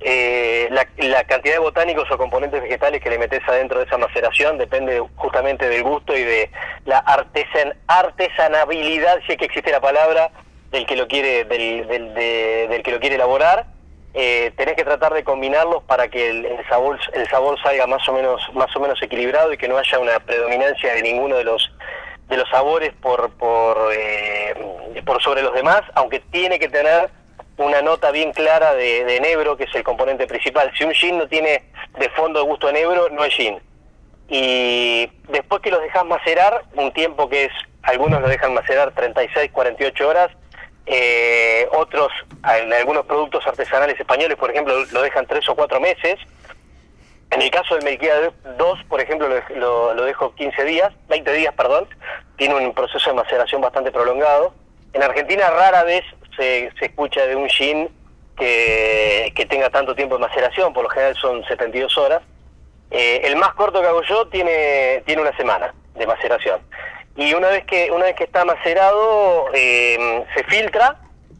eh, la, la cantidad de botánicos o componentes vegetales que le metes adentro de esa maceración depende justamente del gusto y de la artesan, artesanabilidad, si es que existe la palabra, del que lo quiere, del, del, de- del que lo quiere elaborar. Eh, tenés que tratar de combinarlos para que el, el sabor el sabor salga más o menos más o menos equilibrado y que no haya una predominancia de ninguno de los de los sabores por por eh, por sobre los demás aunque tiene que tener una nota bien clara de, de enebro, que es el componente principal. Si un gin no tiene de fondo gusto a enebro, no es gin. Y después que los dejas macerar, un tiempo que es, algunos lo dejan macerar 36, 48 horas, eh, otros, en algunos productos artesanales españoles, por ejemplo, lo dejan 3 o 4 meses. En el caso del Melquía 2, por ejemplo, lo, lo- lo dejo 15 días, 20 días, perdón. Tiene un proceso de maceración bastante prolongado. En Argentina rara vez se, escucha de un gin que, que tenga tanto tiempo de maceración, por lo general son 72 horas. Eh, el más corto que hago yo tiene, tiene una semana de maceración. Y una vez que, una vez que está macerado, eh, se filtra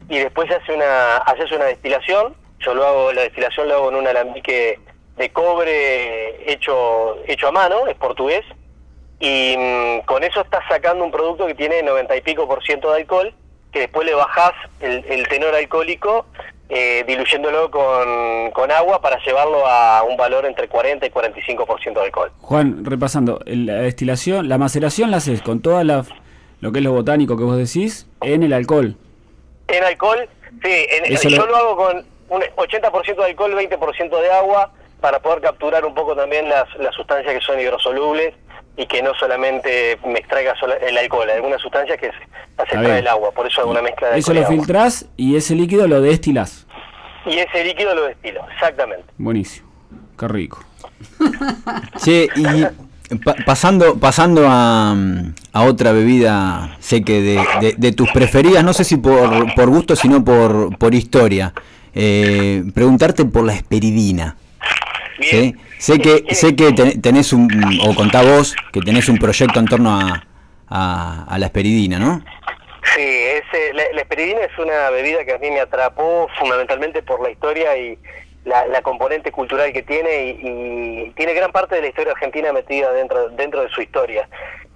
y después se hace una, haces una destilación. Yo lo hago, la destilación lo hago en un alambique de cobre hecho, hecho a mano, es portugués. Y mm, con eso estás sacando un producto que tiene 90 y pico por ciento de alcohol, que después le bajás el, el tenor alcohólico eh, diluyéndolo con, con agua para llevarlo a un valor entre 40 y 45% de alcohol. Juan, repasando, la destilación, la maceración la haces con toda la, lo que es lo botánico que vos decís en el alcohol. En alcohol, sí, en- yo lo- lo hago con un 80% de alcohol, 20% de agua, para poder capturar un poco también las, las sustancias que son hidrosolubles y que no solamente me extraiga el alcohol, algunas sustancias que se- extrae bien. el agua, por eso hago una mezcla de Eso alcohol y lo agua. filtrás y ese líquido lo destilás. Y ese líquido lo destilo, exactamente. Buenísimo. Qué rico. Che, y pa- pasando, pasando a, a otra bebida, sé que de, de- de tus preferidas, no sé si por, por gusto, sino por, por historia, eh, preguntarte por la esperidina. ¿Sí? Sé que, sé que ten- tenés un, o contá vos, que tenés un proyecto en torno a, a, a la esperidina, ¿no? Sí, es, eh, la, la esperidina es una bebida que a mí me atrapó fundamentalmente por la historia y la, la componente cultural que tiene y, y tiene gran parte de la historia argentina metida dentro, dentro de su historia.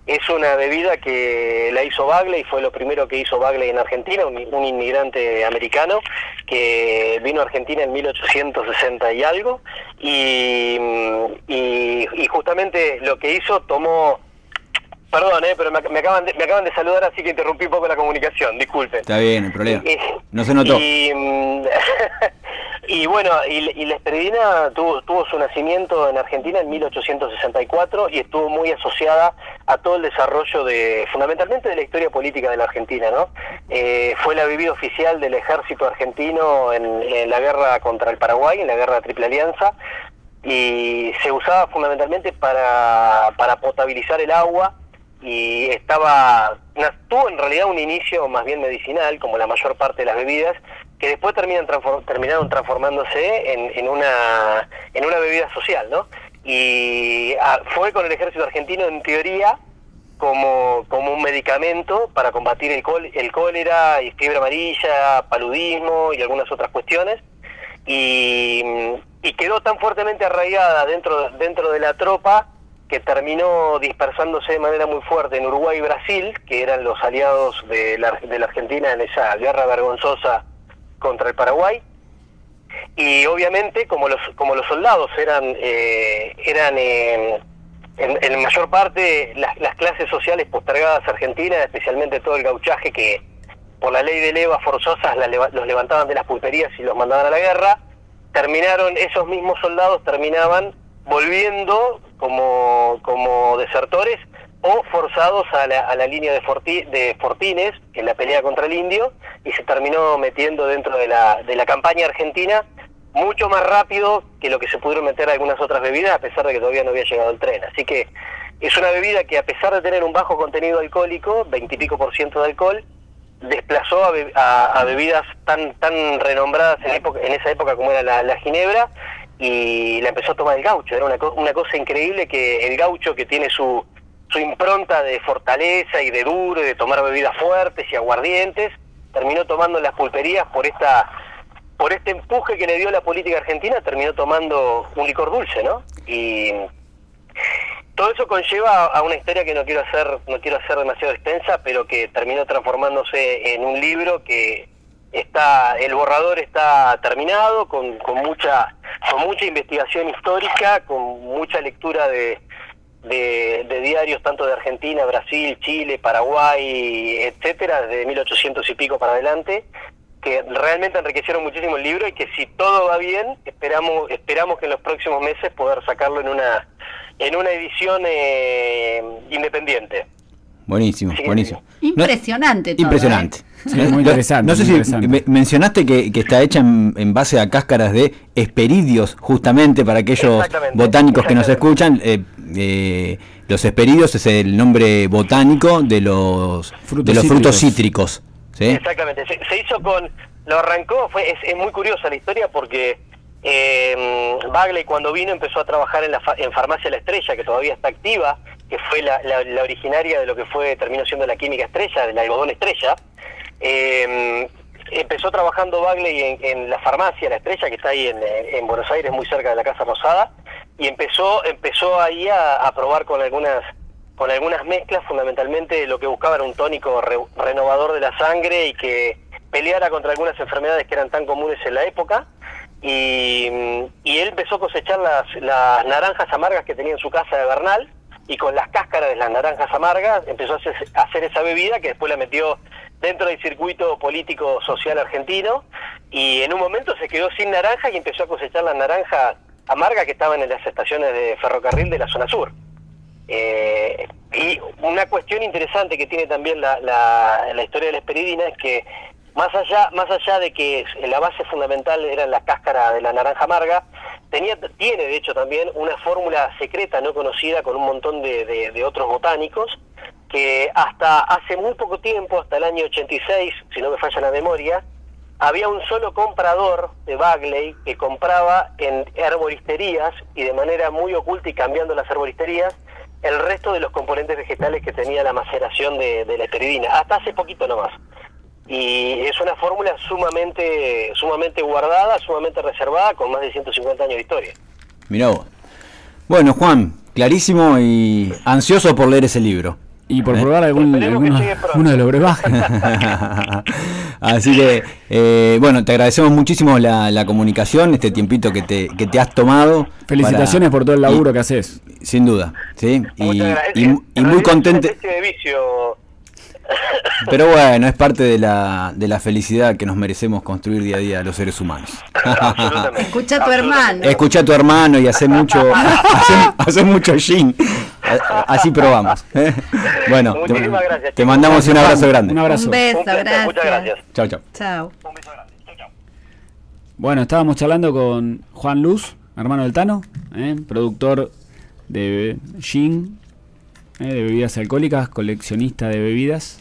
Es una bebida que la hizo Bagley, fue lo primero que hizo Bagley en Argentina, un, un inmigrante americano que vino a Argentina en 1860 y algo, y, y, y justamente lo que hizo tomó Perdón, eh, pero me, me acaban de, me acaban de saludar, así que interrumpí un poco la comunicación, disculpen. Está bien, el problema. Y- No se notó. Y, mm, y bueno, y, y la esperidina tuvo, tuvo su nacimiento en Argentina en 1864 y estuvo muy asociada a todo el desarrollo de, fundamentalmente de la historia política de la Argentina, ¿no? Eh, fue la bebida oficial del ejército argentino en, en la guerra contra el Paraguay, en la guerra de Triple Alianza, y se usaba fundamentalmente para, para potabilizar el agua y estaba tuvo en realidad un inicio más bien medicinal como la mayor parte de las bebidas que después terminan terminaron transformándose en, en una en una bebida social no y ah, fue con el ejército argentino en teoría como, como un medicamento para combatir el, col- el cólera y fiebre amarilla, paludismo y algunas otras cuestiones. Y, y quedó tan fuertemente arraigada dentro, dentro de la tropa que terminó dispersándose de manera muy fuerte en Uruguay y Brasil, que eran los aliados de la, de la Argentina en esa guerra vergonzosa contra el Paraguay. Y obviamente, como los, como los soldados eran, eh, eran eh, en, en mayor parte las, las clases sociales postergadas argentinas, especialmente todo el gauchaje que por la ley de leva forzosas los levantaban de las pulperías y los mandaban a la guerra, terminaron, esos mismos soldados terminaban volviendo como, como desertores o forzados a la, a la línea de, Forti- de Fortines en la pelea contra el indio y se terminó metiendo dentro de la, de la campaña argentina mucho más rápido que lo que se pudieron meter algunas otras bebidas a pesar de que todavía no había llegado el tren. Así que es una bebida que a pesar de tener un bajo contenido alcohólico, veintipico por ciento de alcohol, desplazó a, a- bebidas tan tan renombradas en, en esa época como era la, la ginebra y la empezó a tomar el gaucho. Era una, co- una cosa increíble que el gaucho que tiene su, su impronta de fortaleza y de duro y de tomar bebidas fuertes y aguardientes, terminó tomando las pulperías por esta por este empuje que le dio la política argentina, terminó tomando un licor dulce, ¿no? Y todo eso conlleva a una historia que no quiero hacer no quiero hacer demasiado extensa pero que terminó transformándose en un libro que está el borrador está terminado con, con mucha con mucha investigación histórica con mucha lectura de, de, diarios tanto de Argentina Brasil Chile Paraguay etcétera de 1800 y pico para adelante que realmente enriquecieron muchísimo el libro y que si todo va bien esperamos esperamos que en los próximos meses poder sacarlo en una en una edición eh, independiente. Buenísimo, Sí, buenísimo. Impresionante todo, Impresionante. ¿eh? Sí, muy interesante, No sé muy si interesante. me- mencionaste que, que está hecha en, en base a cáscaras de esperidios, justamente para aquellos botánicos que nos escuchan. eh, eh, los esperidios es el nombre botánico de los, Frutos de los frutos cítricos. cítricos. ¿sí? Exactamente. Se, se hizo con. Lo arrancó, fue es, es muy curiosa la historia porque eh, Bagley cuando vino empezó a trabajar en, la fa- en Farmacia La Estrella, que todavía está activa, que fue la, originaria de lo que fue terminó siendo la química estrella, del algodón estrella. Eh, empezó trabajando Bagley en, en la farmacia La Estrella, que está ahí en, en Buenos Aires, muy cerca de la Casa Rosada, y empezó empezó ahí a, probar con algunas con algunas mezclas, fundamentalmente lo que buscaba era un tónico re- renovador de la sangre y que peleara contra algunas enfermedades que eran tan comunes en la época. Y, y él empezó a cosechar las, las naranjas amargas que tenía en su casa de Bernal y con las cáscaras de las naranjas amargas empezó a hacer, esa bebida que después la metió dentro del circuito político social argentino y en un momento se quedó sin naranja y empezó a cosechar las naranjas amargas que estaban en las estaciones de ferrocarril de la zona sur. Eh, y una cuestión interesante que tiene también la, la, la historia de la esperidina es que más allá, más allá de que la base fundamental era la cáscara de la naranja amarga, tenía, tiene de hecho también una fórmula secreta no conocida con un montón de, de- otros botánicos que hasta hace muy poco tiempo, hasta el año 86, si no me falla la memoria, había un solo comprador de Bagley que compraba en herboristerías y de manera muy oculta y cambiando las herboristerías el resto de los componentes vegetales que tenía la maceración de, de la esperidina, hasta hace poquito nomás. Y es una fórmula sumamente, sumamente guardada, sumamente reservada, con más de 150 años de historia. Mirá vos. Bueno, Juan, clarísimo y ansioso por leer ese libro. Y por ¿Eh? probar algún, alguno, uno de los brebajes. Así que, eh, bueno, te agradecemos muchísimo la, la comunicación, este tiempito que te, que te has tomado. Felicitaciones para- por todo el laburo y- que haces. Sin duda, ¿sí? Y, Muchas gracias. y- En y muy es contento. una especie de vicio. Pero bueno, es parte de la, de la felicidad que nos merecemos construir día a día los seres humanos. Escucha a tu hermano. Escucha a tu hermano y hace mucho, hace, hace mucho Así probamos. Bueno, te, gracias, mandamos un abrazo grande. Un abrazo. Un beso, Un placer, gracias. muchas gracias. Chao, chao. Chao. Un beso grande. Bueno, estábamos charlando con Juan Luz, hermano del Tano, ¿eh? productor de gin, ¿eh? de bebidas alcohólicas, coleccionista de bebidas,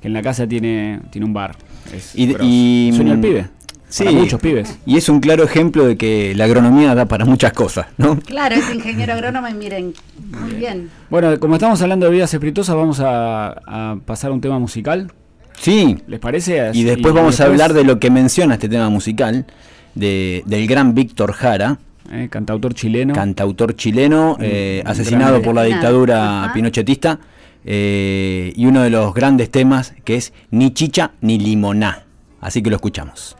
que en la casa tiene, tiene un bar. Es Y- y- Sueño el pibe. Sí. Para muchos pibes. Y es un claro ejemplo de que la agronomía da para muchas cosas, ¿no? Claro, es ingeniero agrónomo y miren, muy bien. Bueno, como estamos hablando de bebidas espirituosas, vamos a, a pasar a un tema musical. Sí. ¿Les parece? Y después vamos a hablar de lo que menciona este tema musical, de- del gran Víctor Jara, Eh, cantautor chileno. cantautor chileno, eh, asesinado por la dictadura Ajá. pinochetista, eh, y uno de los grandes temas que es Ni chicha ni limoná. Así que lo escuchamos.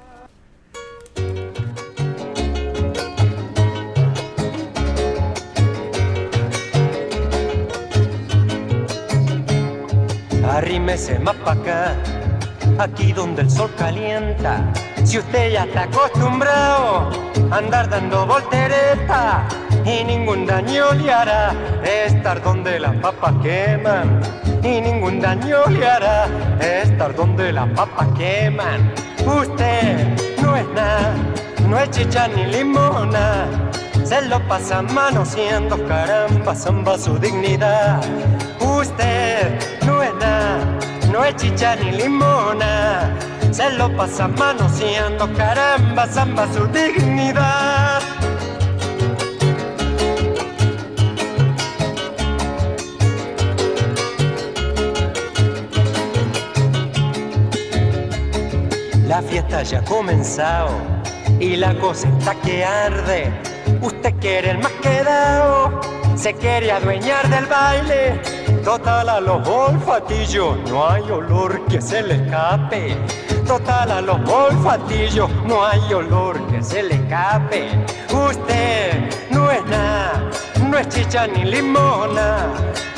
Arrímese más pa' acá, aquí donde el sol calienta. Si usted ya está acostumbrado a andar dando voltereta y ningún daño le hará estar donde las papas queman. Y ningún daño le hará estar donde las papas queman. Usted no es nada, no es chicha ni limona. Se lo pasa manoseando, caramba, zamba su dignidad. Usted no es nada, no es chicha ni limona. Se lo pasa manoseando, caramba, zamba su dignidad. La fiesta ya ha comenzado y la cosa está que arde. Usted quiere el más quedado, se quiere adueñar del baile. Total a los olfatillos, no hay olor que se le escape. Total a los olfatillos, no hay olor que se le escape. Usted no es nada, no es chicha ni limona.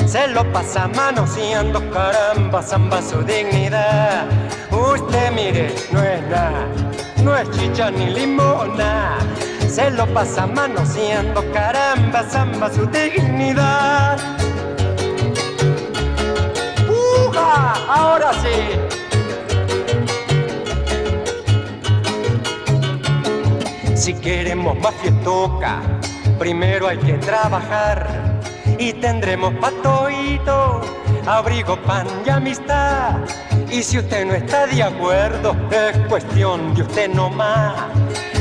Se lo pasa manoseando, caramba, zamba su dignidad. Usted mire, no es nada, no es chicha ni limona. Se lo pasa manoseando, caramba, zamba su dignidad. Ahora sí. Si queremos más fiestoca, primero hay que trabajar y tendremos patoito, abrigo, pan y amistad. Y si usted no está de acuerdo, es cuestión de usted nomás.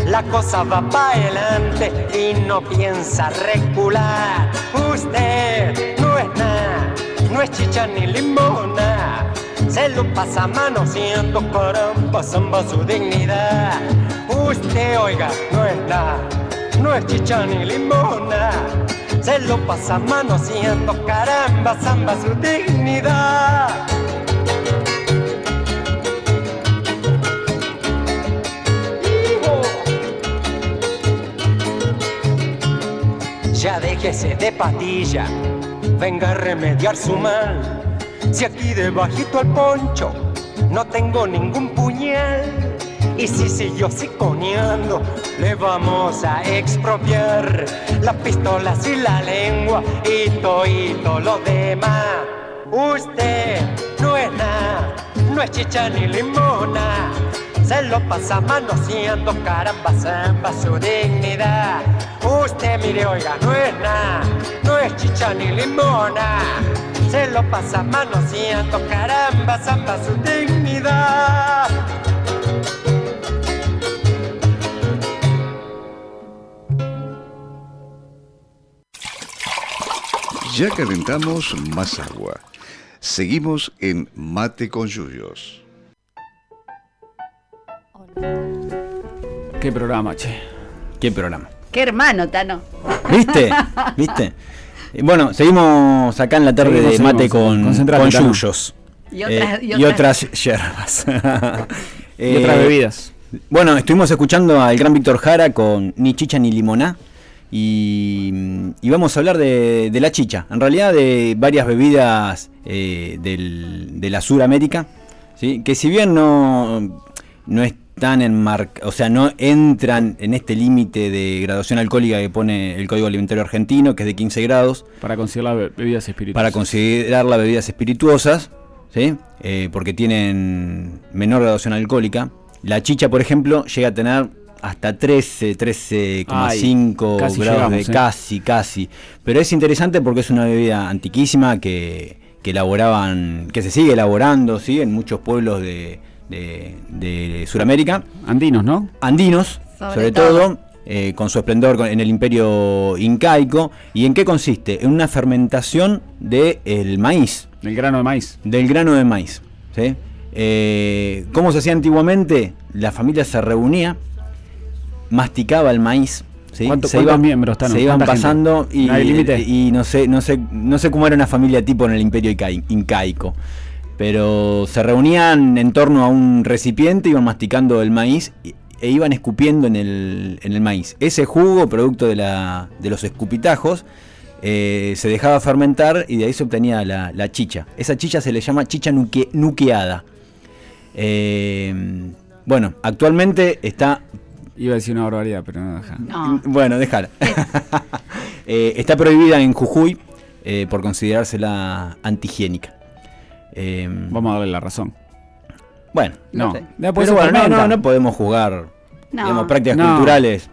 La cosa va para adelante y no piensa recular. Usted no es nada, no es chicha ni limona. Se lo pasa manoseando, caramba, zamba su dignidad. Usted, oiga, no es nada, no es chicha ni limona. Se lo pasa manoseando, caramba, zamba su dignidad. Ya déjese de patilla, venga a remediar su mal. Si aquí debajito al poncho no tengo ningún puñal. Y si siguió siconeando, le vamos a expropiar las pistolas y la lengua y todo lo demás. Usted no es nada, no es chicha ni limona. Se lo pasa manoseando, caramba, zamba su dignidad. Usted mire, oiga, no es nada, no es chicha ni limona. Se lo pasa manoseando, caramba, zamba su dignidad. Ya calentamos más agua. Seguimos en Mate con Yuyos. Qué programa, che. ¿Qué programa? Qué hermano, Tano. ¿Viste? ¿Viste? Bueno, seguimos acá en la tarde Seguimos, de mate seguimos. con, con yuyos. Y otras- Eh, y y otras-. Y Eh, bebidas. Bueno, estuvimos escuchando al gran Víctor Jara con Ni chicha ni limoná. Y, y vamos a hablar de, de la chicha. En realidad de varias bebidas eh, del- de la Suramérica. ¿sí? Que si bien no, no están en marca, o sea, no entran en este límite de graduación alcohólica que pone el Código Alimentario Argentino, que es de 15 grados, Para considerar be- bebidas espirituosas. para considerar las bebidas espirituosas, ¿sí? Eh, porque tienen menor graduación alcohólica. La chicha, por ejemplo, llega a tener hasta 13, 13,5 Ay, casi grados de ¿eh? casi, casi. Pero es interesante porque es una bebida antiquísima que, que elaboraban, que se sigue elaborando, ¿sí? En muchos pueblos de, de, de Sudamérica Andinos, ¿no? andinos, Sobre sobre, todo. todo, eh, con su esplendor en el imperio incaico. ¿Y en qué consiste? En una fermentación del maíz, El grano de maíz. del grano de maíz. ¿sí? Eh, ¿Cómo se hacía antiguamente? La familia se reunía masticaba el maíz. ¿sí? ¿Cuánto- se cuántos iban, miembros, se iban ¿Cuánta gente? pasando y, ¿No hay límite? y no sé, no sé, no sé cómo era una familia tipo en el imperio incai- incaico. Pero se reunían en torno a un recipiente, iban masticando el maíz e iban escupiendo en el, en el maíz. Ese jugo, producto de, la, de los escupitajos, eh, se dejaba fermentar y de ahí se obtenía la, la chicha. Esa chicha se le llama chicha nuque- nuqueada. Eh, bueno, actualmente está Iba a decir una barbaridad, pero no deja. No. bueno, déjala. Eh, está prohibida en Jujuy eh, por considerársela antihigiénica. Eh, Vamos a darle la razón. bueno, No, sé. Pero bueno, no, no, no podemos jugar No. digamos, prácticas No. culturales.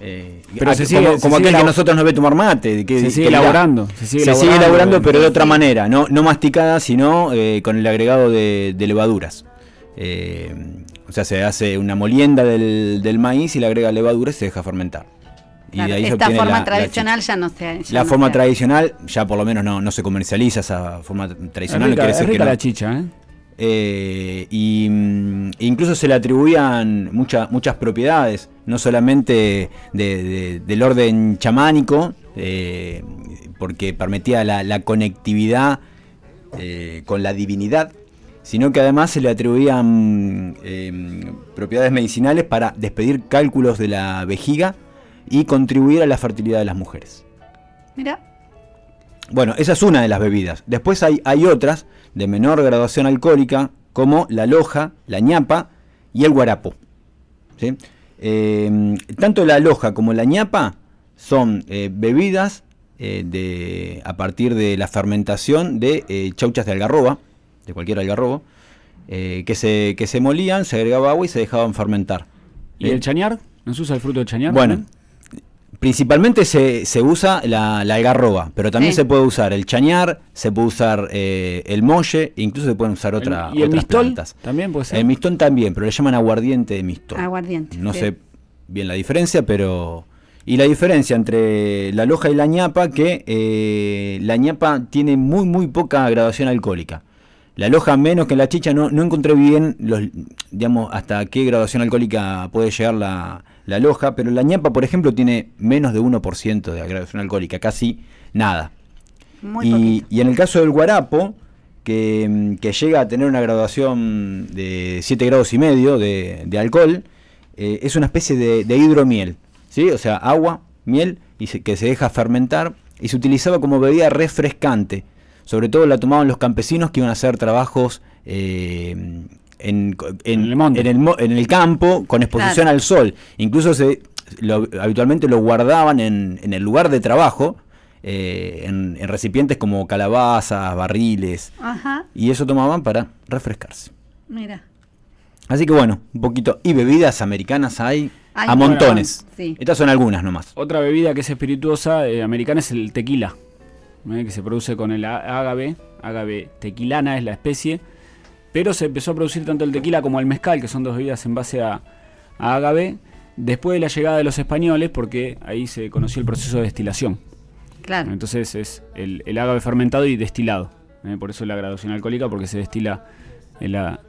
eh, Pero a- se sigue- como, se como sigue aquel que nosotros nos ve tomar mate. que- Se sigue elaborando, se sigue se sigue elaborando, pero de otra Sí. manera, no, no masticada, sino eh, con el agregado de, de levaduras. Eh, o sea, se hace una molienda del, del maíz y le agrega levadura y se deja fermentar. Y Claro, de ahí se esta forma la- tradicional ya no se ya La no forma se- tradicional ya por lo menos no, no se comercializa esa forma Es tradicional. no rica, quiere es decir que no. la chicha, ¿eh? Eh, y mm, incluso se le atribuían mucha- muchas propiedades, no solamente de- de- del orden chamánico, eh, porque permitía la, la conectividad eh, con la divinidad, sino que además se le atribuían eh, propiedades medicinales para despedir cálculos de la vejiga y contribuir a la fertilidad de las mujeres. Mira, Bueno, esa es una de las bebidas. Después hay, hay otras de menor graduación alcohólica, como la loja, la ñapa y el guarapo. ¿sí? Eh, tanto la loja como la ñapa son eh, bebidas eh, de, a partir de la fermentación de eh, chauchas de algarroba, de cualquier algarrobo, eh, que, se, que se molían, se agregaba agua y se dejaban fermentar. ¿Y el chañar? ¿No se usa el fruto de chañar? Bueno, también? Principalmente se, se usa la, la algarroba, pero también Sí. se puede usar el chañar, se puede usar eh, el molle, incluso se pueden usar otra, ¿Y el otras mistol? plantas. También puede ser. El mistón también, pero le llaman aguardiente de mistol. Aguardiente, No sí. sé bien la diferencia, pero... Y la diferencia entre la loja y la ñapa, que eh, la ñapa tiene muy, muy poca graduación alcohólica. La loja menos que la chicha, no, no encontré bien los, digamos, hasta qué graduación alcohólica puede llegar la, la loja, pero la ñapa, por ejemplo, tiene menos de 1% de graduación alcohólica, casi nada. muy Y, y en el caso del guarapo, que, que llega a tener una graduación de 7 grados y medio de, de alcohol, eh, es una especie de, de hidromiel, ¿sí? O sea, agua, miel, y se- que se deja fermentar y se utilizaba como bebida refrescante. Sobre todo la tomaban los campesinos que iban a hacer trabajos eh, en, en- En el monte. en el mo- en el campo con exposición Claro. al sol. Incluso se, lo- habitualmente lo guardaban en, en el lugar de trabajo, eh, en, en recipientes como calabazas, barriles, Ajá, y eso tomaban para refrescarse. mira. Así que bueno, un poquito. Y bebidas americanas hay a montones. sí. Estas son algunas nomás. Otra bebida que es espirituosa eh, americana es el tequila, ¿eh? que se produce con el ágave, ágave tequilana es la especie, pero se empezó a producir tanto el tequila como el mezcal, que son dos bebidas en base a, a ágave, después de la llegada de los españoles, porque ahí se conoció el proceso de destilación. Claro. Entonces es el, el ágave fermentado y destilado, ¿eh? por eso la graduación alcohólica, porque se destila el, la-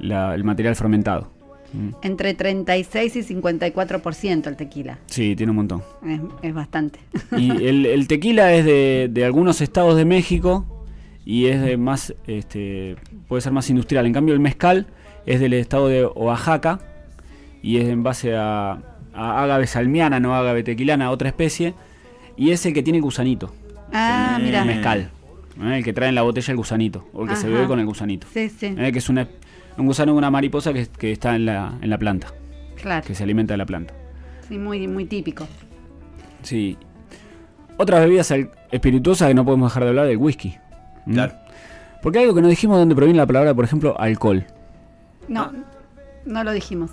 la- el material fermentado. Mm. Entre 36 y 54% el tequila. Sí, tiene un montón. Es, es bastante. Y el, el tequila es de, de algunos estados de México y es de más, este, puede ser más industrial. En cambio el mezcal es del estado de Oaxaca y es en base a, a ágave salmiana, no ágave tequilana, otra especie. Y es el que tiene gusanito, Ah, el mira. mezcal. ¿eh? El que trae en la botella el gusanito, o el que se bebe con el gusanito. Sí, sí, ¿eh? Que es una, un gusano una mariposa que, que está en la, en la planta, claro. que se alimenta de la planta. Sí, muy, muy típico. Sí. Otras bebidas espirituosas que no podemos dejar de hablar del whisky. ¿Mm? Claro. Porque algo que no dijimos de dónde proviene la palabra, por ejemplo, alcohol. No, no lo dijimos.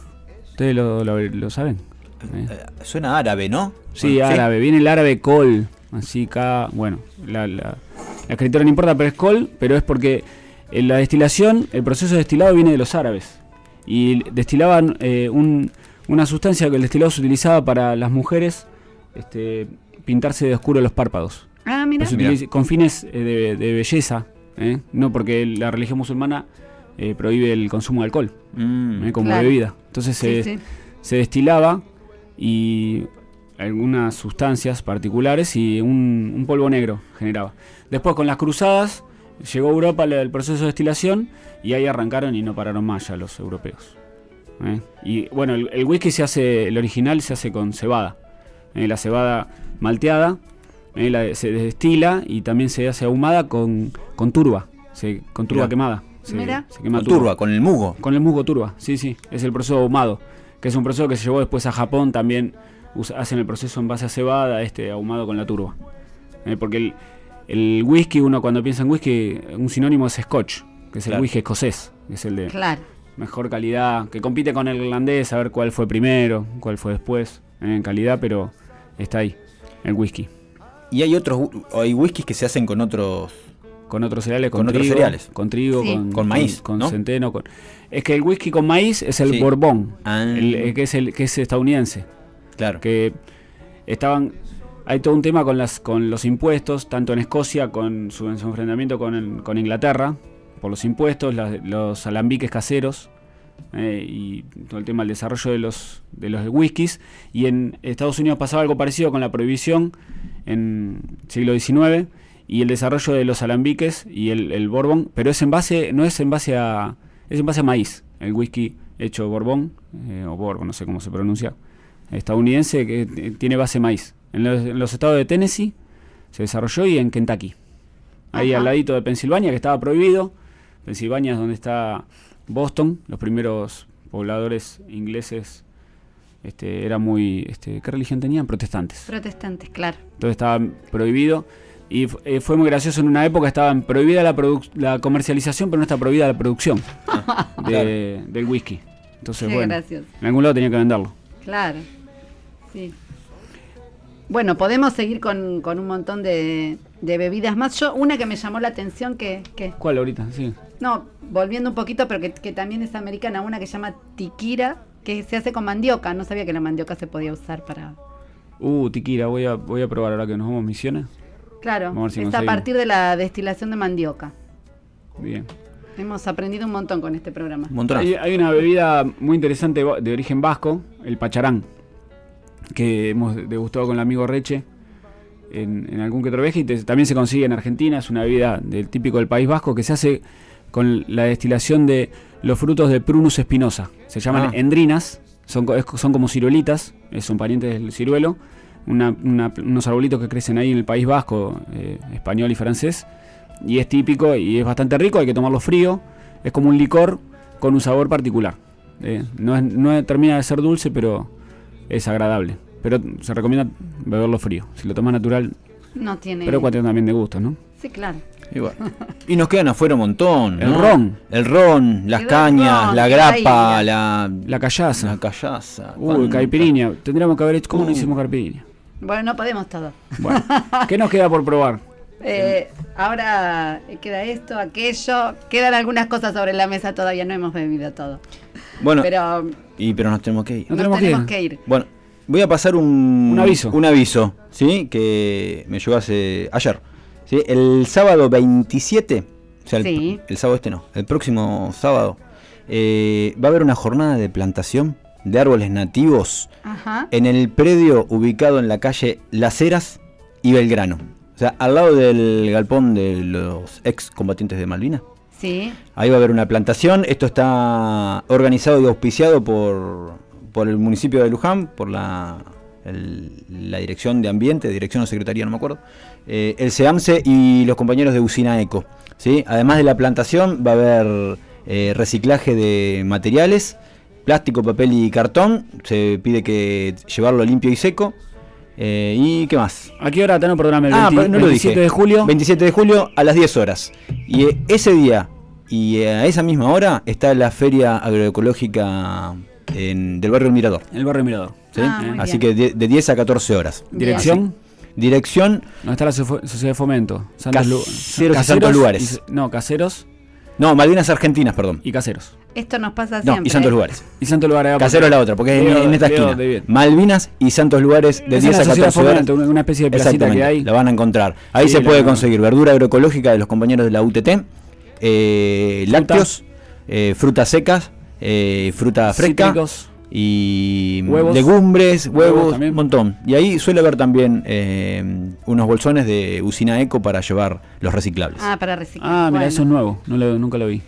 ¿Ustedes lo, lo- lo saben? ¿Eh? Eh, Suena árabe, ¿no? Sí, árabe. Viene el árabe col. Así acá, bueno, la, la- la escritora no importa, pero es col, pero es porque en la destilación, el proceso de destilado viene de los árabes. Y destilaban eh, un- una sustancia que el destilado se utilizaba para las mujeres este, pintarse de oscuro los párpados. Ah, mira. Pues se utiliza- con fines eh, de, de belleza, ¿eh? no porque la religión musulmana eh, prohíbe el consumo de alcohol Mm. ¿eh? como Claro. bebida. Entonces se, Sí, sí. se destilaba y algunas sustancias particulares y un, un polvo negro generaba. Después con las cruzadas llegó a Europa el, el proceso de destilación y ahí arrancaron y no pararon más ya los europeos. ¿eh? Y bueno, el, el whisky se hace, el original se hace con cebada. ¿eh? La cebada malteada ¿eh? la- se destila y también se hace ahumada con, con turba, se- con turba Mirá. quemada. Se, Mira. se quema Con turba, con el mugo. con el musgo turba, sí, sí. Es el proceso ahumado, que es un proceso que se llevó después a Japón. También usa- hacen el proceso en base a cebada, este ahumado con la turba. Eh, porque el, el whisky, uno cuando piensa en whisky, un sinónimo es scotch, que es el whisky escocés, que es el de Claro. mejor calidad, que compite con el irlandés, a ver cuál fue primero, cuál fue después, eh, en calidad, pero está ahí, el whisky. Y hay otros, hay whiskies que se hacen con otros. Con otros cereales, con, Con otros trigo, cereales. con trigo, Sí. con, Con maíz, con, ¿no? centeno, con... Es que el whisky con maíz es el Sí. Borbón, Ah. el- que es el que es estadounidense, Claro. que estaban hay todo un tema con las con los impuestos, tanto en Escocia con su, en su enfrentamiento con, el- con Inglaterra por los impuestos, las- los alambiques caseros eh, y todo el tema del desarrollo de los de los whiskies y en Estados Unidos pasaba algo parecido con la prohibición en siglo XIX y el desarrollo de los alambiques y el, el bourbon, pero es en base no es en base a es en base a maíz, el whisky hecho bourbon eh, o bourbon, no sé cómo se pronuncia, estadounidense que eh, tiene base maíz. En los, en los estados de Tennessee se desarrolló y en Kentucky. Ahí Ajá. al ladito de Pensilvania, que estaba prohibido. Pensilvania es donde está Boston, los primeros pobladores ingleses este, eran muy... Este, ¿Qué religión tenían? Protestantes. Protestantes, claro. Entonces estaba prohibido. Y eh, fue muy gracioso, en una época estaba prohibida la, la comercialización, pero no está prohibida la producción de- del whisky. Entonces, Qué bueno, gracioso. en algún lado tenía que venderlo. Claro. Sí. Bueno, podemos seguir con, con un montón de, de bebidas más. Yo, una que me llamó la atención, que, que ¿Cuál ahorita? Sí. No, volviendo un poquito, pero que, que también es americana, una que se llama tiquira, que se hace con mandioca. No sabía que la mandioca se podía usar para... Uh, Tiquira, voy a, voy a probar ahora que nos vamos a misiones. Claro, Vamos a ver si es a partir de la destilación de mandioca. Bien. Hemos aprendido un montón con este programa. Un montón. Hay, hay una bebida muy interesante de origen vasco, el pacharán, que hemos degustado con el amigo Reche en, en algún que otro viaje y te- también se consigue en Argentina. Es una bebida del típico del País Vasco que se hace con la destilación de los frutos de Prunus espinosa. Se llaman Ah. endrinas, son, son como ciruelitas, son parientes del ciruelo. una- una- unos arbolitos que crecen ahí en el País Vasco, eh, español y francés. Y es típico y es bastante rico, hay que tomarlo frío. Es como un licor con un sabor particular. Eh, no, es- no termina de ser dulce, pero es agradable. Pero se recomienda beberlo frío. Si lo tomas natural, No tiene... pero cuestión también de gusto, ¿no? Sí, claro. Y, bueno. Y nos quedan afuera un montón. El ¿no? ron. El ron, las El cañas, ron, la grapa, la, La callaza. la callaza. Uy, caipirinha. Tendríamos que haber hecho. ¿Cómo no Uh. hicimos caipirinha? Bueno, no podemos todo. Bueno, ¿qué nos queda por probar? Eh, ahora queda esto, aquello. Quedan algunas cosas sobre la mesa, todavía no hemos bebido todo. Bueno, Pero y, pero nos tenemos que ir. No nos tenemos que ir. que ir. Bueno, voy a pasar un, Un aviso. Un aviso, ¿sí? Que me llegó hace ayer. ¿Sí? El sábado 27, o sea, el, Sí. el sábado este no, el próximo sábado, eh, va a haber una jornada de plantación de árboles nativos Ajá. en el predio ubicado en la calle Las Heras y Belgrano. O sea, al lado del galpón de los ex combatientes de Malvinas. Sí. Ahí va a haber una plantación. Esto está organizado y auspiciado por, por el municipio de Luján, por la, el- la Dirección de Ambiente, Dirección o Secretaría, no me acuerdo, eh, el SEAMSE y los compañeros de Usina Eco. ¿sí? Además de la plantación, va a haber eh, reciclaje de materiales, plástico, papel y cartón. Se pide que llevarlo limpio y seco. Eh, ¿Y qué más? ¿A qué hora tenemos programa? El Ah, 20 pero no lo 27 dije. de julio. 27 de julio a las 10 horas. Y eh, ese día y a esa misma hora está la feria agroecológica en- del barrio El Mirador. El barrio Mirador. ¿sí? Ah, Así bien. que de, de 10 a 14 horas. Dirección. Dirección, ¿Dónde está la Sociedad de Fomento? Caseros y Santos Lugares. y- no, caseros no, Malvinas Argentinas, perdón. y caseros. Esto nos pasa No, siempre. y Santos ¿eh? Lugares. Y Santos Lugares. ah, Casero es la otra, porque es en, Leo- en esta Leo esquina. Malvinas y Santos Lugares de Esa 10 es a la Sociedad de 14 horas. Fomento, una- una especie de placita que hay. la van a encontrar. Ahí Sí, se puede conseguir verdura agroecológica de los compañeros de la UTT, eh, lácteos, eh, frutas secas, eh, fruta fresca Cítricos. Y Huevos. legumbres, Huevos un montón. Y ahí suele haber también eh, unos bolsones de usina eco para llevar los reciclables. Ah, para reciclar. Ah, mira, Bueno. eso es nuevo. No lo- nunca lo vi.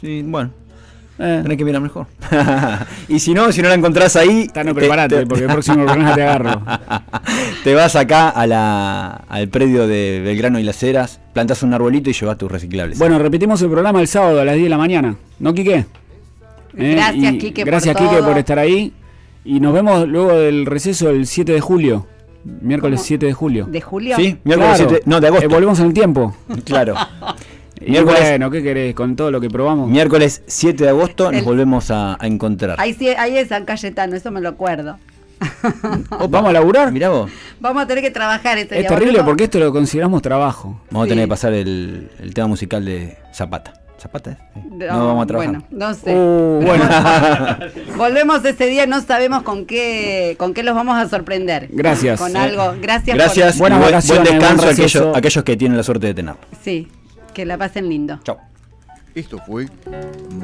Sí, bueno. Eh, Tenés que mirar mejor. y si no, si no la encontrás ahí. Tano, te- prepárate, te- porque el próximo programa te agarro. te vas acá a la, al predio de Belgrano y Las Heras, plantas un arbolito y llevas tus reciclables. Bueno, repetimos el programa el sábado a las 10 de la mañana. ¿No, Quique? Eh, Gracias, Quique, por Gracias, Quique, todo. por estar ahí. Y nos vemos luego del receso el 7 de julio. Miércoles ¿Cómo? 7 de julio. ¿De julio? ¿Sí? Miércoles Claro. 7 No, de agosto. Eh, volvemos en el tiempo. Claro. Y Miércoles- bueno, ¿qué querés? Con todo lo que probamos. Miércoles 7 de agosto nos volvemos a, a encontrar. Ahí, sí, ahí es San Cayetano, eso me lo acuerdo. ¿Vamos a laburar? Mirá vos. Vamos a tener que trabajar ese Es día. terrible porque esto lo consideramos trabajo. Vamos Sí. a tener que pasar el, el tema musical de Zapata. ¿Zapata? es? Sí. No, No, vamos a trabajar. Bueno, no sé. Uh, bueno. Volvemos ese día, no sabemos con qué con qué los vamos a sorprender. Gracias. Con Eh, algo. Gracias. Gracias. por- Buenas buen, vacaciones, buen descanso buen a aquellos, aquellos que tienen la suerte de tenerlo. Sí, que la pasen lindo. Chao. Esto fue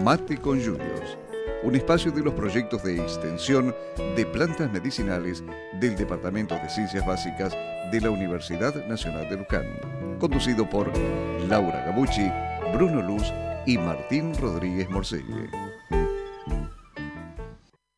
Mate con Juniors, un espacio de los proyectos de extensión de plantas medicinales del Departamento de Ciencias Básicas de la Universidad Nacional de Luján, conducido por Laura Gabucci, Bruno Luz y Martín Rodríguez Morcelle.